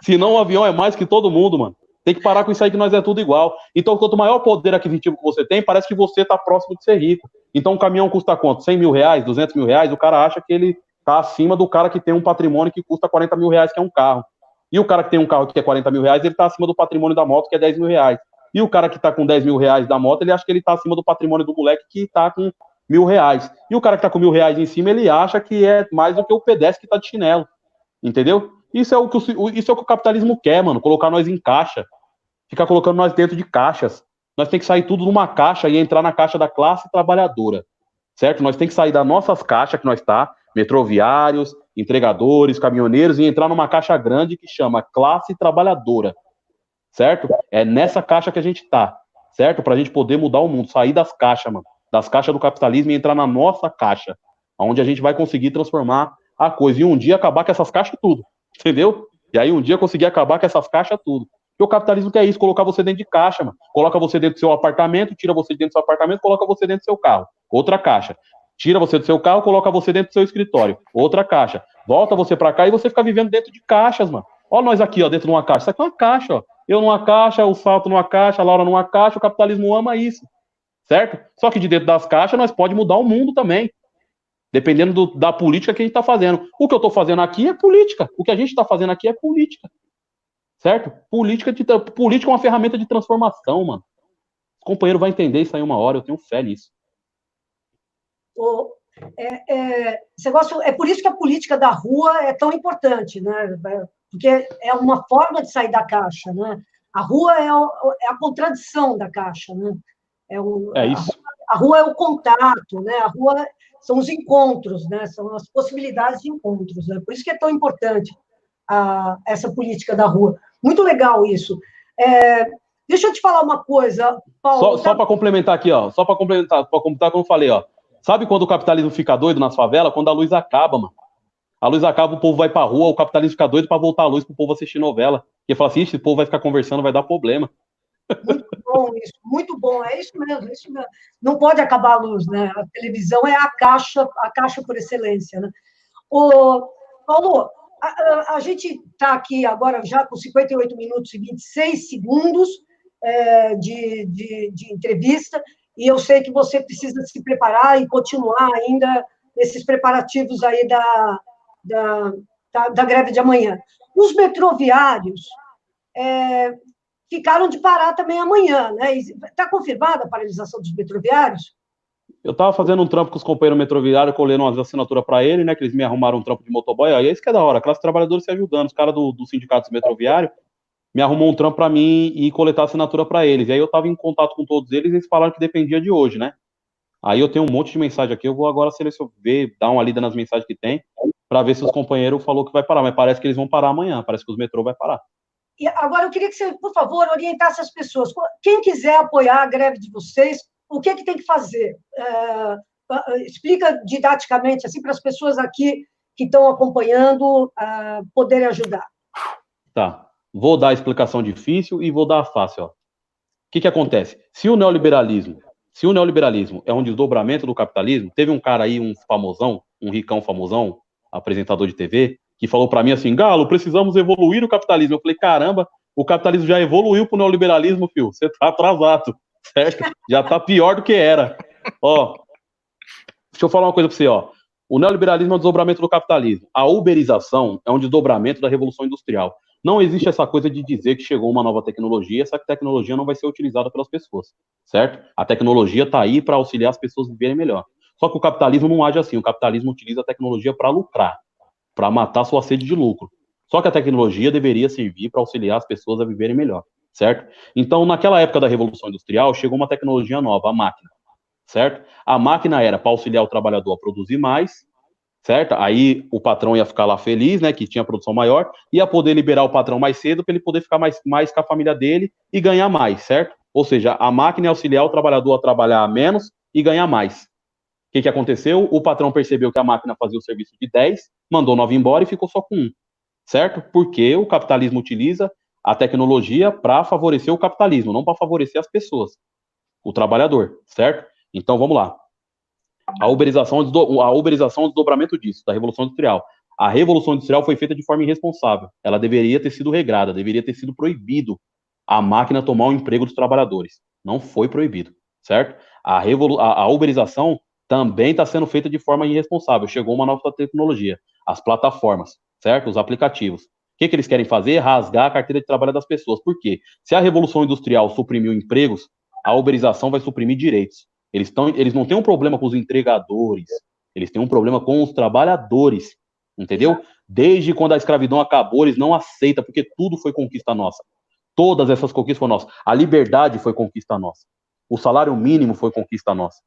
Senão o avião é mais que todo mundo, mano. Tem que parar com isso aí que nós é tudo igual. Então, quanto maior poder aquisitivo que você tem, parece que você está próximo de ser rico. Então, um caminhão custa quanto? 100 mil reais, 200 mil reais? O cara acha que ele está acima do cara que tem um patrimônio que custa 40 mil reais, que é um carro. E o cara que tem um carro que é 40 mil reais, ele está acima do patrimônio da moto, que é 10 mil reais. E o cara que está com 10 mil reais da moto, ele acha que ele está acima do patrimônio do moleque que está com mil reais. E o cara que está com mil reais em cima, ele acha que é mais do que o pedestre que está de chinelo. Entendeu? Isso é o que o, isso é o que o capitalismo quer, mano, colocar nós em caixa, ficar colocando nós dentro de caixas. Nós tem que sair tudo numa caixa e entrar na caixa da classe trabalhadora, certo? Nós tem que sair das nossas caixas que nós está, metroviários, entregadores, caminhoneiros e entrar numa caixa grande que chama classe trabalhadora, certo? É nessa caixa que a gente tá, certo? Para a gente poder mudar o mundo, sair das caixas, mano, das caixas do capitalismo e entrar na nossa caixa, onde a gente vai conseguir transformar a coisa e um dia acabar com essas caixas tudo. Entendeu? E aí um dia conseguir acabar com essas caixas tudo. Porque o capitalismo quer isso, colocar você dentro de caixa, mano. Coloca você dentro do seu apartamento, tira você dentro do seu apartamento, coloca você dentro do seu carro. Outra caixa. Tira você do seu carro, coloca você dentro do seu escritório. Outra caixa. Volta você para cá e você fica vivendo dentro de caixas, mano. Olha nós aqui, ó, dentro de uma caixa. Isso aqui é uma caixa, ó. Eu numa caixa, o Salto numa caixa, a Laura numa caixa, o capitalismo ama isso. Certo? Só que de dentro das caixas nós pode mudar o mundo também dependendo do, da política que a gente está fazendo. O que eu estou fazendo aqui é política. O que a gente está fazendo aqui é política. Certo? Política, de, política é uma ferramenta de transformação, mano. O companheiro vai entender isso aí uma hora, eu tenho fé nisso. O, é, é, negócio, é por isso que a política da rua é tão importante, né? Porque é uma forma de sair da caixa, né? A rua é, o, é a contradição da caixa, né? É, o, é isso. A rua, a rua é o contato, né? A rua são os encontros, né? são as possibilidades de encontros. Né? Por isso que é tão importante a, essa política da rua. Muito legal isso. É, deixa eu te falar uma coisa, Paulo. Só, tá... só para complementar aqui, ó, só para complementar, para complementar como eu falei, ó. Sabe quando o capitalismo fica doido nas favelas? Quando a luz acaba, mano. A luz acaba, o povo vai pra rua, o capitalismo fica doido para voltar a luz pro povo assistir novela. E fala assim, esse povo vai ficar conversando, vai dar problema. Muito bom isso, muito bom, é isso mesmo, é isso mesmo. Não pode acabar a luz, né? A televisão é a caixa, a caixa por excelência, né? O, Paulo, a, a, a gente está aqui agora já com 58 minutos e 26 segundos é, de, de, de entrevista, e eu sei que você precisa se preparar e continuar ainda nesses preparativos aí da, da, da, da greve de amanhã. Os metroviários, é, ficaram de parar também amanhã, né? Está confirmada a paralisação dos metroviários? Eu estava fazendo um trampo com os companheiros metroviários, colhendo umas assinaturas para ele, né? Que eles me arrumaram um trampo de motoboy. Aí é isso que é da hora, classe trabalhadora se ajudando. Os caras do, do sindicato dos metroviários me arrumou um trampo para mim e coletar assinatura para eles. E aí eu estava em contato com todos eles e eles falaram que dependia de hoje, né? Aí eu tenho um monte de mensagem aqui, eu vou agora selecionar, ver, dar uma lida nas mensagens que tem, para ver se os companheiros falou que vai parar, mas parece que eles vão parar amanhã, parece que os metrô vai parar. E agora eu queria que você, por favor, orientasse as pessoas. Quem quiser apoiar a greve de vocês, o que, é que tem que fazer? É, explica didaticamente, assim, para as pessoas aqui que estão acompanhando uh, poderem ajudar. Tá. Vou dar a explicação difícil e vou dar a fácil. O que, que acontece? Se o neoliberalismo Se o neoliberalismo é um desdobramento do capitalismo, teve um cara aí, um famosão, um ricão famosão, apresentador de TV, que falou para mim assim: Galo, precisamos evoluir o capitalismo. Eu falei: caramba, o capitalismo já evoluiu pro neoliberalismo, filho. Você tá atrasado, <laughs> certo? Já tá pior do que era. Ó, deixa eu falar uma coisa pra você, ó. O neoliberalismo é um desdobramento do capitalismo. A uberização é um desdobramento da revolução industrial. Não existe essa coisa de dizer que chegou uma nova tecnologia, essa tecnologia não vai ser utilizada pelas pessoas, certo? A tecnologia está aí para auxiliar as pessoas a viverem melhor. Só que o capitalismo não age assim. O capitalismo utiliza a tecnologia para lucrar, para matar sua sede de lucro. Só que a tecnologia deveria servir para auxiliar as pessoas a viverem melhor, certo? Então, naquela época da Revolução Industrial, chegou uma tecnologia nova, a máquina certo? A máquina era para auxiliar o trabalhador a produzir mais, certo? Aí o patrão ia ficar lá feliz, né, que tinha produção maior, ia poder liberar o patrão mais cedo para ele poder ficar mais, mais com a família dele e ganhar mais, certo? Ou seja, a máquina ia auxiliar o trabalhador a trabalhar menos e ganhar mais. O que, que aconteceu? O patrão percebeu que a máquina fazia o serviço de 10, mandou 9 embora e ficou só com um, certo? Porque o capitalismo utiliza a tecnologia para favorecer o capitalismo, não para favorecer as pessoas, o trabalhador, certo? Então vamos lá. A uberização, a uberização o desdobramento disso, da Revolução Industrial. A Revolução Industrial foi feita de forma irresponsável. Ela deveria ter sido regrada, deveria ter sido proibido a máquina tomar o emprego dos trabalhadores. Não foi proibido, certo? A, revolu a, a uberização também está sendo feita de forma irresponsável. Chegou uma nova tecnologia, as plataformas, certo? Os aplicativos. O que, que eles querem fazer? Rasgar a carteira de trabalho das pessoas. Por quê? Se a Revolução Industrial suprimiu empregos, a uberização vai suprimir direitos. Eles, tão, eles não têm um problema com os entregadores, eles têm um problema com os trabalhadores, entendeu? Desde quando a escravidão acabou, eles não aceitam, porque tudo foi conquista nossa. Todas essas conquistas foram nossas. A liberdade foi conquista nossa. O salário mínimo foi conquista nossa.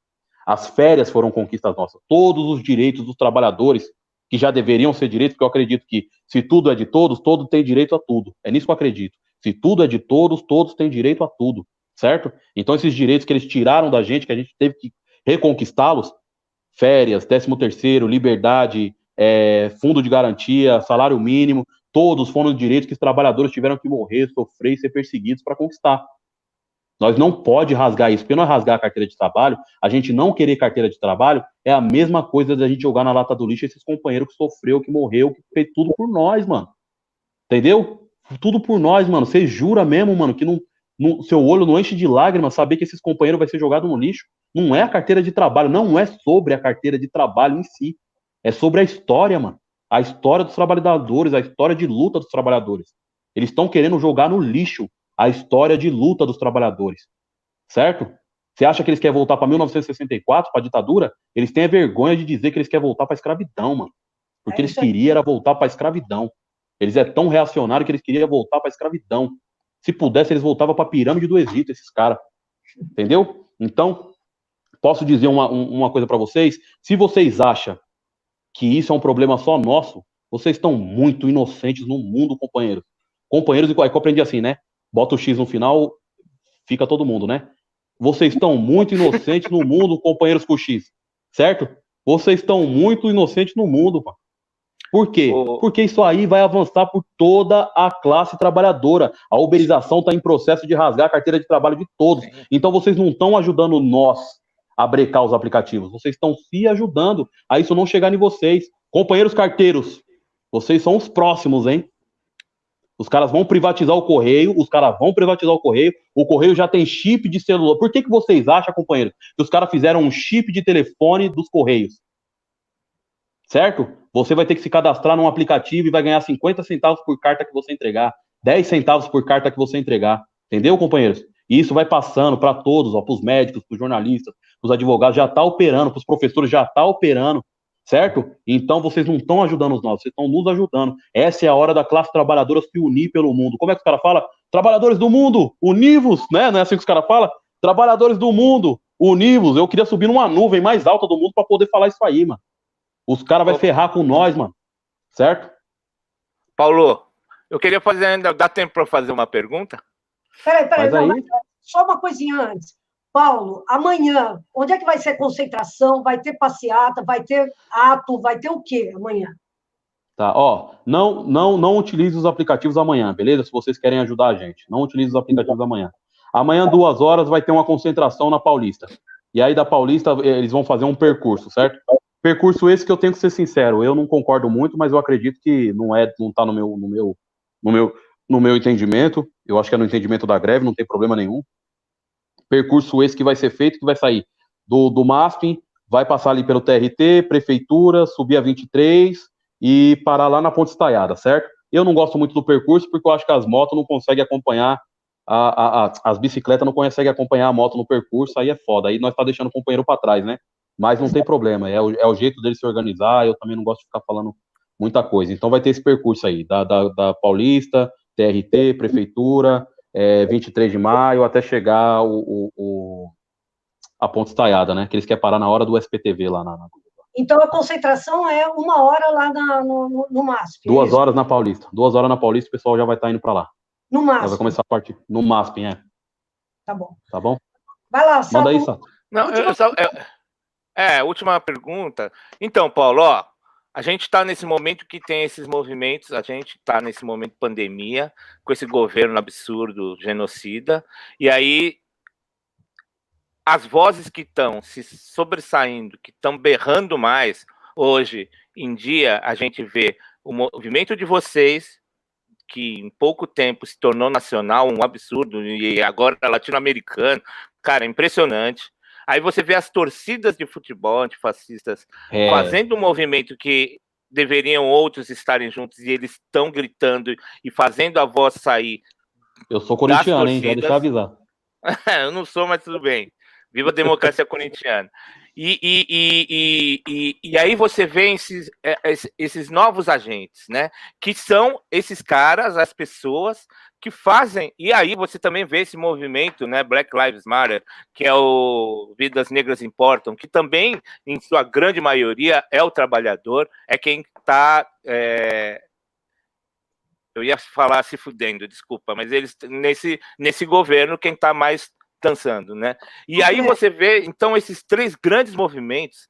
As férias foram conquistas nossas. Todos os direitos dos trabalhadores, que já deveriam ser direitos, porque eu acredito que se tudo é de todos, todos têm direito a tudo. É nisso que eu acredito. Se tudo é de todos, todos têm direito a tudo certo? Então, esses direitos que eles tiraram da gente, que a gente teve que reconquistá-los, férias, 13 terceiro, liberdade, é, fundo de garantia, salário mínimo, todos foram direitos que os trabalhadores tiveram que morrer, sofrer e ser perseguidos para conquistar. Nós não pode rasgar isso, porque não é rasgar a carteira de trabalho, a gente não querer carteira de trabalho é a mesma coisa da gente jogar na lata do lixo esses companheiros que sofreu, que morreu, que fez tudo por nós, mano. Entendeu? Tudo por nós, mano. Você jura mesmo, mano, que não, no, seu olho não enche de lágrimas saber que esses companheiros vai ser jogado no lixo. Não é a carteira de trabalho, não é sobre a carteira de trabalho em si. É sobre a história, mano. A história dos trabalhadores, a história de luta dos trabalhadores. Eles estão querendo jogar no lixo a história de luta dos trabalhadores. Certo? Você acha que eles querem voltar para 1964, para a ditadura? Eles têm a vergonha de dizer que eles querem voltar para a escravidão, mano. Porque é eles queriam era voltar para a escravidão. Eles é tão reacionário que eles queriam voltar para a escravidão. Se pudesse, eles voltavam para a pirâmide do Egito, esses caras. Entendeu? Então, posso dizer uma, uma coisa para vocês? Se vocês acham que isso é um problema só nosso, vocês estão muito inocentes no mundo, companheiros. Companheiros, e eu aprendi assim, né? Bota o X no final, fica todo mundo, né? Vocês estão muito inocentes no mundo, companheiros com X, certo? Vocês estão muito inocentes no mundo, pá. Por quê? Porque isso aí vai avançar por toda a classe trabalhadora. A uberização está em processo de rasgar a carteira de trabalho de todos. Então vocês não estão ajudando nós a brecar os aplicativos. Vocês estão se ajudando a isso não chegar em vocês. Companheiros carteiros, vocês são os próximos, hein? Os caras vão privatizar o correio, os caras vão privatizar o correio, o correio já tem chip de celular. Por que, que vocês acham, companheiros, que os caras fizeram um chip de telefone dos correios? Certo? Você vai ter que se cadastrar num aplicativo e vai ganhar 50 centavos por carta que você entregar, 10 centavos por carta que você entregar. Entendeu, companheiros? E isso vai passando para todos, para os médicos, para os jornalistas, para os advogados, já está operando, para os professores já está operando, certo? Então vocês não estão ajudando os nossos, vocês estão nos ajudando. Essa é a hora da classe trabalhadora se unir pelo mundo. Como é que os caras falam? Trabalhadores do mundo, univos, né? Não é assim que os caras falam? Trabalhadores do mundo, univos. Eu queria subir numa nuvem mais alta do mundo para poder falar isso aí, mano. Os caras vão ferrar com nós, mano. Certo? Paulo, eu queria fazer ainda. Dá tempo para fazer uma pergunta? Peraí, peraí, não, aí... só uma coisinha antes. Paulo, amanhã, onde é que vai ser concentração? Vai ter passeata? Vai ter ato? Vai ter o quê amanhã? Tá, ó, não, não, não utilize os aplicativos amanhã, beleza? Se vocês querem ajudar a gente, não utilize os aplicativos amanhã. Amanhã, duas horas, vai ter uma concentração na Paulista, E aí da Paulista eles vão fazer um percurso, certo? Percurso esse que eu tenho que ser sincero, eu não concordo muito, mas eu acredito que não é, não tá no meu, no meu, no meu, no meu entendimento. Eu acho que é no entendimento da greve, não tem problema nenhum. Percurso esse que vai ser feito, que vai sair do, do MASP, vai passar ali pelo TRT, prefeitura, subir a 23 e parar lá na Ponte Estaiada, certo? Eu não gosto muito do percurso porque eu acho que as motos não conseguem acompanhar a, a, a, as bicicletas não conseguem acompanhar a moto no percurso, aí é foda. Aí nós tá deixando o companheiro para trás, né? Mas não tem problema, é o, é o jeito dele se organizar. Eu também não gosto de ficar falando muita coisa. Então vai ter esse percurso aí, da, da, da Paulista, TRT, Prefeitura, é, 23 de maio, até chegar o, o, o a Ponte Estaiada, né? Que eles querem parar na hora do SPTV lá na, na... Então a concentração é uma hora lá na, no, no MASP. É Duas é horas na Paulista. Duas horas na Paulista, o pessoal já vai estar tá indo para lá. No MASP. Vai começar a partir. No MASP, é. Tá bom. Tá bom? Vai lá, Sato. Manda aí, Sato. Não, eu só, é, é, última pergunta. Então, Paulo, ó, a gente está nesse momento que tem esses movimentos, a gente está nesse momento de pandemia, com esse governo absurdo, genocida, e aí as vozes que estão se sobressaindo, que estão berrando mais, hoje em dia, a gente vê o movimento de vocês, que em pouco tempo se tornou nacional, um absurdo, e agora latino-americano, cara, impressionante. Aí você vê as torcidas de futebol antifascistas é. fazendo um movimento que deveriam outros estarem juntos e eles estão gritando e fazendo a voz sair. Eu sou corintiano, hein? Já deixa eu avisar. <laughs> eu não sou, mas tudo bem. Viva a democracia corintiana. E, e, e, e, e, aí você vê esses, é, esses novos agentes, né? Que são esses caras, as pessoas que fazem. E aí você também vê esse movimento, né? Black Lives Matter, que é o Vidas Negras Importam, que também, em sua grande maioria, é o trabalhador, é quem está. É... Eu ia falar se fudendo, desculpa, mas eles nesse, nesse governo, quem está mais dançando, né? E aí você vê, então, esses três grandes movimentos,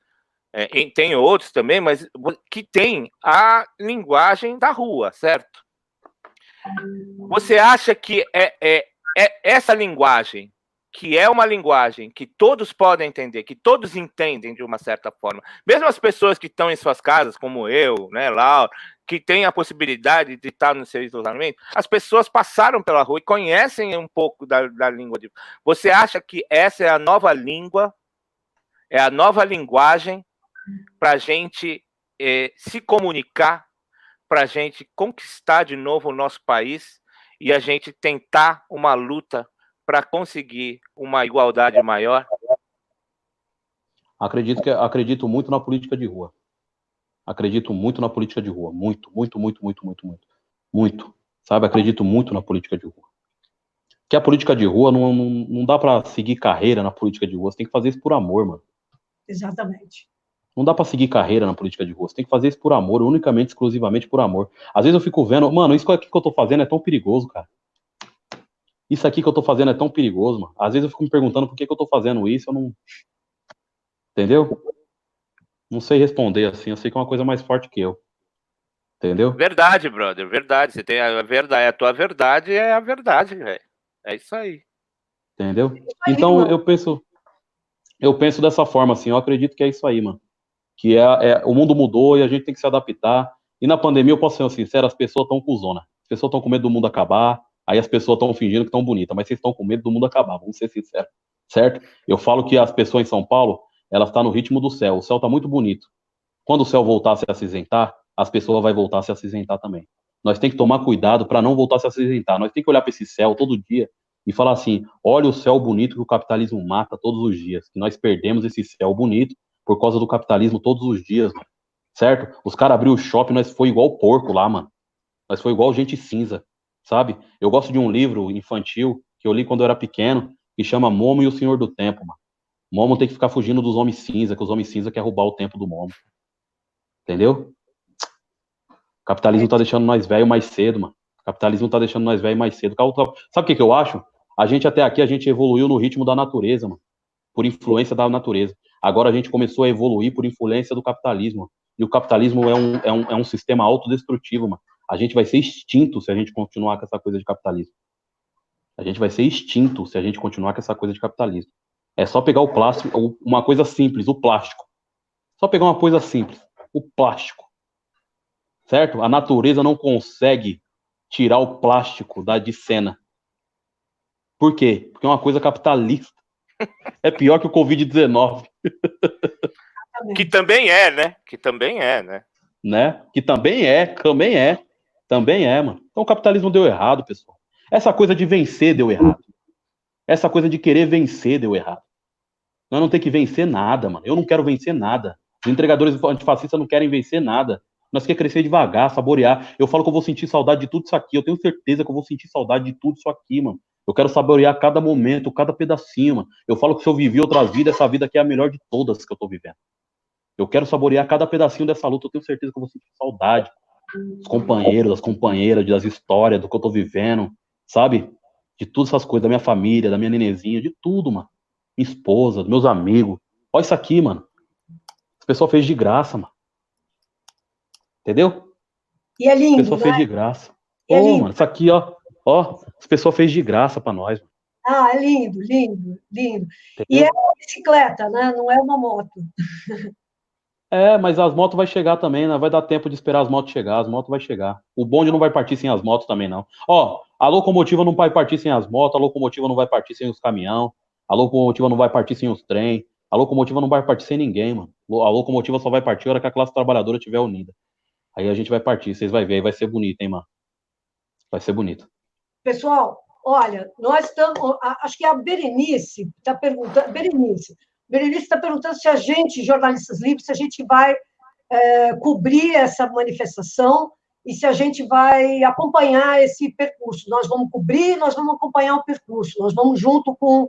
é, tem outros também, mas que tem a linguagem da rua, certo? Você acha que é, é, é essa linguagem, que é uma linguagem que todos podem entender, que todos entendem de uma certa forma, mesmo as pessoas que estão em suas casas, como eu, né, Laura, que tem a possibilidade de estar no seu isolamento, as pessoas passaram pela rua e conhecem um pouco da, da língua. De... Você acha que essa é a nova língua, é a nova linguagem para a gente eh, se comunicar, para a gente conquistar de novo o nosso país e a gente tentar uma luta para conseguir uma igualdade maior? Acredito que acredito muito na política de rua. Acredito muito na política de rua. Muito, muito, muito, muito, muito, muito. Muito. Sabe? Acredito muito na política de rua. Que a política de rua não, não, não dá para seguir carreira na política de rua. Você tem que fazer isso por amor, mano. Exatamente. Não dá para seguir carreira na política de rua. Você tem que fazer isso por amor, unicamente, exclusivamente por amor. Às vezes eu fico vendo, mano, isso aqui que eu tô fazendo é tão perigoso, cara. Isso aqui que eu tô fazendo é tão perigoso, mano. Às vezes eu fico me perguntando por que, que eu tô fazendo isso, eu não. Entendeu? Não sei responder assim, eu sei que é uma coisa mais forte que eu. Entendeu? Verdade, brother, verdade. Você tem a verdade, a tua verdade é a verdade, velho. É isso aí. Entendeu? Então eu penso, eu penso dessa forma assim, eu acredito que é isso aí, mano. Que é, é o mundo mudou e a gente tem que se adaptar. E na pandemia, eu posso ser sincero, as pessoas estão com zona. As pessoas estão com medo do mundo acabar, aí as pessoas estão fingindo que estão bonitas, mas vocês estão com medo do mundo acabar, vamos ser sinceros. Certo? Eu falo que as pessoas em São Paulo, ela está no ritmo do céu. O céu está muito bonito. Quando o céu voltar a se acinzentar, as pessoas vão voltar a se acinzentar também. Nós tem que tomar cuidado para não voltar a se acinzentar. Nós tem que olhar para esse céu todo dia e falar assim: olha o céu bonito que o capitalismo mata todos os dias. Que nós perdemos esse céu bonito por causa do capitalismo todos os dias, mano. certo? Os caras abriu o shopping, nós foi igual porco lá, mano. Nós foi igual gente cinza, sabe? Eu gosto de um livro infantil que eu li quando eu era pequeno, que chama Momo e o Senhor do Tempo, mano. Momo tem que ficar fugindo dos homens cinza, que os homens cinza querem roubar o tempo do Momo. Entendeu? O capitalismo tá deixando nós velho mais cedo, mano. O capitalismo tá deixando nós velho mais cedo. Sabe o que, que eu acho? A gente até aqui, a gente evoluiu no ritmo da natureza, mano. Por influência da natureza. Agora a gente começou a evoluir por influência do capitalismo. E o capitalismo é um, é um, é um sistema autodestrutivo, mano. A gente vai ser extinto se a gente continuar com essa coisa de capitalismo. A gente vai ser extinto se a gente continuar com essa coisa de capitalismo. É só pegar o plástico, uma coisa simples, o plástico. Só pegar uma coisa simples, o plástico. Certo? A natureza não consegue tirar o plástico da de cena. Por quê? Porque é uma coisa capitalista. É pior que o Covid-19. <laughs> que também é, né? Que também é, né? Né? Que também é, também é. Também é, mano. Então o capitalismo deu errado, pessoal. Essa coisa de vencer deu errado. Essa coisa de querer vencer deu errado. Nós não tem que vencer nada, mano. Eu não quero vencer nada. Os entregadores antifascistas não querem vencer nada. Nós queremos crescer devagar, saborear. Eu falo que eu vou sentir saudade de tudo isso aqui. Eu tenho certeza que eu vou sentir saudade de tudo isso aqui, mano. Eu quero saborear cada momento, cada pedacinho, mano. Eu falo que se eu vivi outras vidas, essa vida aqui é a melhor de todas que eu tô vivendo. Eu quero saborear cada pedacinho dessa luta. Eu tenho certeza que eu vou sentir saudade. Os companheiros, as companheiras, das histórias, do que eu tô vivendo, sabe? De todas essas coisas, da minha família, da minha nenezinha, de tudo, mano. Minha esposa, dos meus amigos. Olha isso aqui, mano. As pessoas fez de graça, mano. Entendeu? E é lindo. As pessoas né? fez de graça. Ô, oh, mano, isso aqui, ó. Ó, as pessoas fez de graça para nós. Mano. Ah, é lindo, lindo, lindo. Entendeu? E é uma bicicleta, né? Não é uma moto. É, mas as motos vai chegar também, né? Vai dar tempo de esperar as motos chegar, as motos vai chegar. O bonde não vai partir sem as motos também, não. Ó, a locomotiva não vai partir sem as motos, a locomotiva não vai partir sem os caminhão, a locomotiva não vai partir sem os trem, a locomotiva não vai partir sem ninguém, mano. A locomotiva só vai partir a hora que a classe trabalhadora estiver unida. Aí a gente vai partir, vocês vão ver, aí vai ser bonito, hein, mano. Vai ser bonito. Pessoal, olha, nós estamos. Acho que a Berenice está perguntando. Berenice, Berenice está perguntando se a gente, jornalistas livres, se a gente vai é, cobrir essa manifestação e se a gente vai acompanhar esse percurso. Nós vamos cobrir, nós vamos acompanhar o percurso, nós vamos junto com,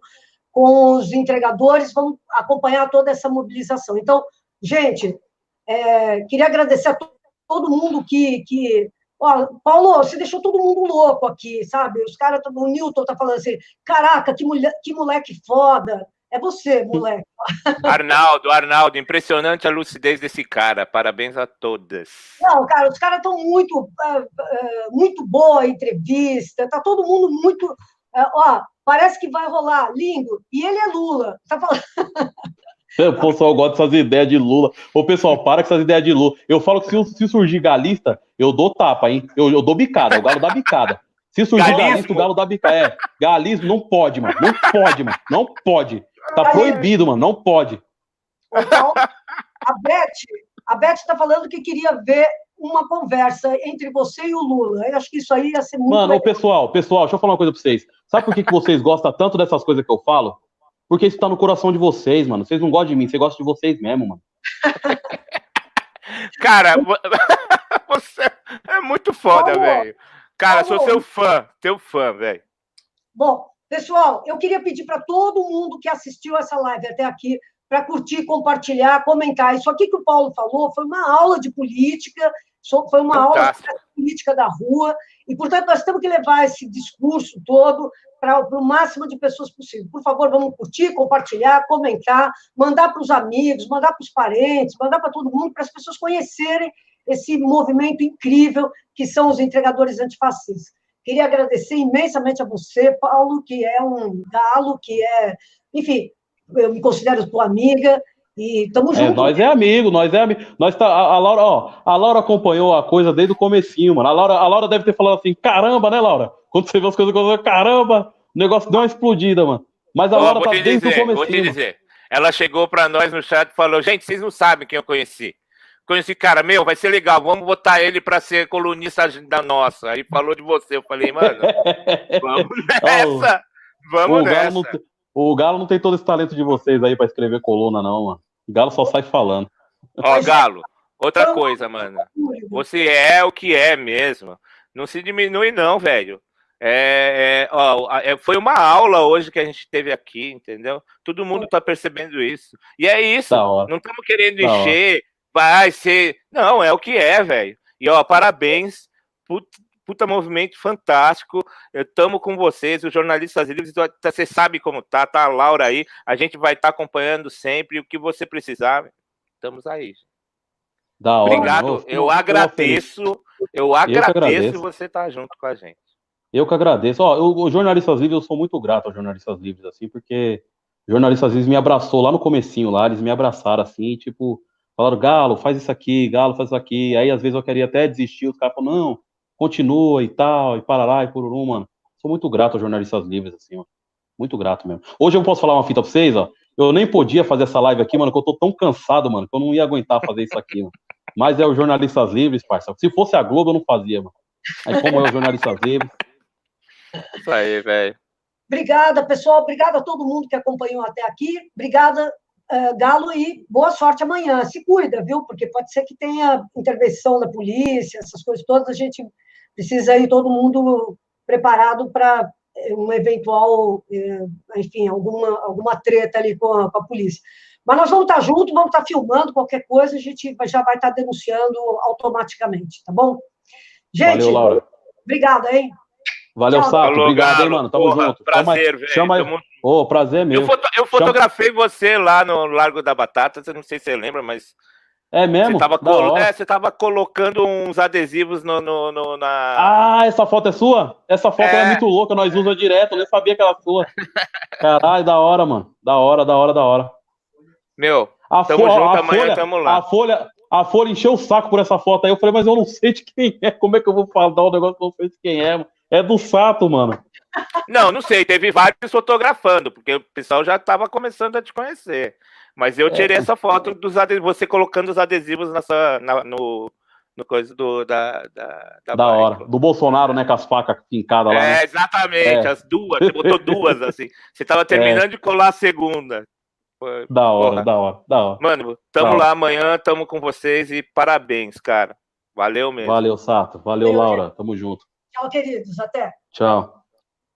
com os entregadores, vamos acompanhar toda essa mobilização. Então, gente, é, queria agradecer a todo mundo que, que Ó, Paulo, você deixou todo mundo louco aqui, sabe? Os caras, o Newton tá falando assim, caraca, que, mulher, que moleque foda. É você, moleque. <laughs> Arnaldo, Arnaldo, impressionante a lucidez desse cara. Parabéns a todas. Não, cara, os caras estão muito, uh, uh, muito boa a entrevista. Tá todo mundo muito. Uh, ó, parece que vai rolar, lindo. E ele é Lula. Tá falando. <laughs> O pessoal gosta dessas ideias de Lula. Ô, pessoal, para com essas ideias de Lula. Eu falo que se, se surgir galista, eu dou tapa, hein? Eu, eu dou bicada, o galo dá bicada. Se surgir Galismo. galista, o galo dá bicada. É, galismo não pode, mano. Não pode, mano. Não pode. Tá proibido, mano. Não pode. Então, a Beth, a Beth tá falando que queria ver uma conversa entre você e o Lula. Eu acho que isso aí ia ser muito. Mano, legal. pessoal, pessoal, deixa eu falar uma coisa pra vocês. Sabe por que, que vocês gostam tanto dessas coisas que eu falo? Porque isso tá no coração de vocês, mano. Vocês não gostam de mim, vocês gostam de vocês mesmo, mano. <laughs> Cara, <laughs> você é muito foda, velho. Cara, sou seu fã, teu fã, velho. Bom, pessoal, eu queria pedir para todo mundo que assistiu essa live até aqui para curtir, compartilhar, comentar. Isso aqui que o Paulo falou foi uma aula de política, foi uma Fantástico. aula de política da rua, e, portanto, nós temos que levar esse discurso todo para o máximo de pessoas possível. Por favor, vamos curtir, compartilhar, comentar, mandar para os amigos, mandar para os parentes, mandar para todo mundo, para as pessoas conhecerem esse movimento incrível que são os entregadores antifascistas. Queria agradecer imensamente a você, Paulo, que é um galo, que é, enfim, eu me considero tua amiga, e estamos juntos. É, nós é amigo, nós é amigo. Nós tá, a, a, Laura, ó, a Laura acompanhou a coisa desde o comecinho, mano. A Laura, a Laura deve ter falado assim, caramba, né, Laura? Quando você vê as coisas, caramba, o negócio deu uma explodida, mano. Mas a Laura tá desde dizer, o comecinho. Vou te dizer. Ela chegou para nós no chat e falou, gente, vocês não sabem quem eu conheci. Conheci, cara, meu, vai ser legal, vamos botar ele para ser colunista da nossa. Aí falou de você, eu falei, mano, <laughs> vamos nessa, vamos o nessa. Galo não, o Galo não tem todo esse talento de vocês aí para escrever coluna, não, mano. Galo só sai falando. Ó, Galo, outra coisa, mano. Você é o que é mesmo. Não se diminui, não, velho. É, é, ó, é, foi uma aula hoje que a gente teve aqui, entendeu? Todo mundo tá percebendo isso. E é isso. Não estamos querendo da encher, hora. Vai ser. Não, é o que é, velho. E ó, parabéns. Puta, puta movimento fantástico. Estamos com vocês, os jornalistas livres. Você sabe como tá, tá a Laura aí. A gente vai estar tá acompanhando sempre. O que você precisar, estamos aí. Da hora, Obrigado. eu, agradeço. Eu agradeço você estar tá junto com a gente. Eu que agradeço. Ó, eu, os jornalistas livres, eu sou muito grato aos jornalistas livres, assim, porque jornalista às vezes me abraçou lá no comecinho, lá, eles me abraçaram assim, tipo, falaram, Galo, faz isso aqui, Galo, faz isso aqui. Aí às vezes eu queria até desistir, os caras falaram, não, continua e tal, e parará e pururum, mano. Sou muito grato aos jornalistas livres, assim, ó. Muito grato mesmo. Hoje eu posso falar uma fita pra vocês, ó. Eu nem podia fazer essa live aqui, mano, que eu tô tão cansado, mano, que eu não ia aguentar fazer isso aqui, mano. Mas é os jornalistas livres, parça. Se fosse a Globo, eu não fazia, mano. Aí como é os jornalistas livres. Isso aí, velho. Obrigada, pessoal. Obrigada a todo mundo que acompanhou até aqui. Obrigada, uh, Galo, e boa sorte amanhã. Se cuida, viu? Porque pode ser que tenha intervenção da polícia, essas coisas todas. A gente precisa ir todo mundo preparado para um eventual, enfim, alguma, alguma treta ali com a, com a polícia. Mas nós vamos estar juntos, vamos estar filmando qualquer coisa, a gente já vai estar denunciando automaticamente, tá bom? Gente, Valeu, Laura. obrigada, hein? Valeu, Tchau. Sato. Falou, Obrigado, hein, mano. Tamo Porra, junto. prazer, chama, velho. Chama aí. Tamo- Ô, prazer Eu, mesmo. foto- eu fotografei você lá no Largo da Batata, não sei se você lembra, mas É mesmo? você tava, colo- é, você tava colocando uns adesivos no, no- no- na. Ah, essa foto é sua? Essa foto é, É. muito louca, nós usa direto, eu nem sabia que era sua. <laughs> Caralho, da hora, mano. Da hora, da hora, da hora. Meu, A, Tamo fo- junto, a amanhã folha, tamo lá. A folha, a folha encheu o saco por essa foto aí. Eu falei, mas eu não sei de quem é. Como é que eu vou falar um negócio que eu não sei de quem é? mano? É do Sato, mano. não, não sei, teve vários fotografando, porque o pessoal já tava começando a te conhecer. Mas eu É. tirei essa foto dos adesivos, você colocando os adesivos nessa, na- no, no coisa do, da, da, Da, bike. hora. Do Bolsonaro, né? Com as facas fincadas lá. né? É, exatamente, É. as duas, você botou duas assim. Você tava terminando de colar a segunda. Foi- Da hora, Porra. da hora, da hora. Mano, tamo Da hora. lá amanhã, tamo com vocês e parabéns, cara. Valeu mesmo. Valeu, Sato. Valeu, Valeu, Laura. Tamo junto. Tchau, queridos. Até. Tchau.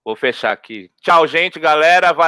Vou fechar aqui. Tchau, gente, galera. Valeu.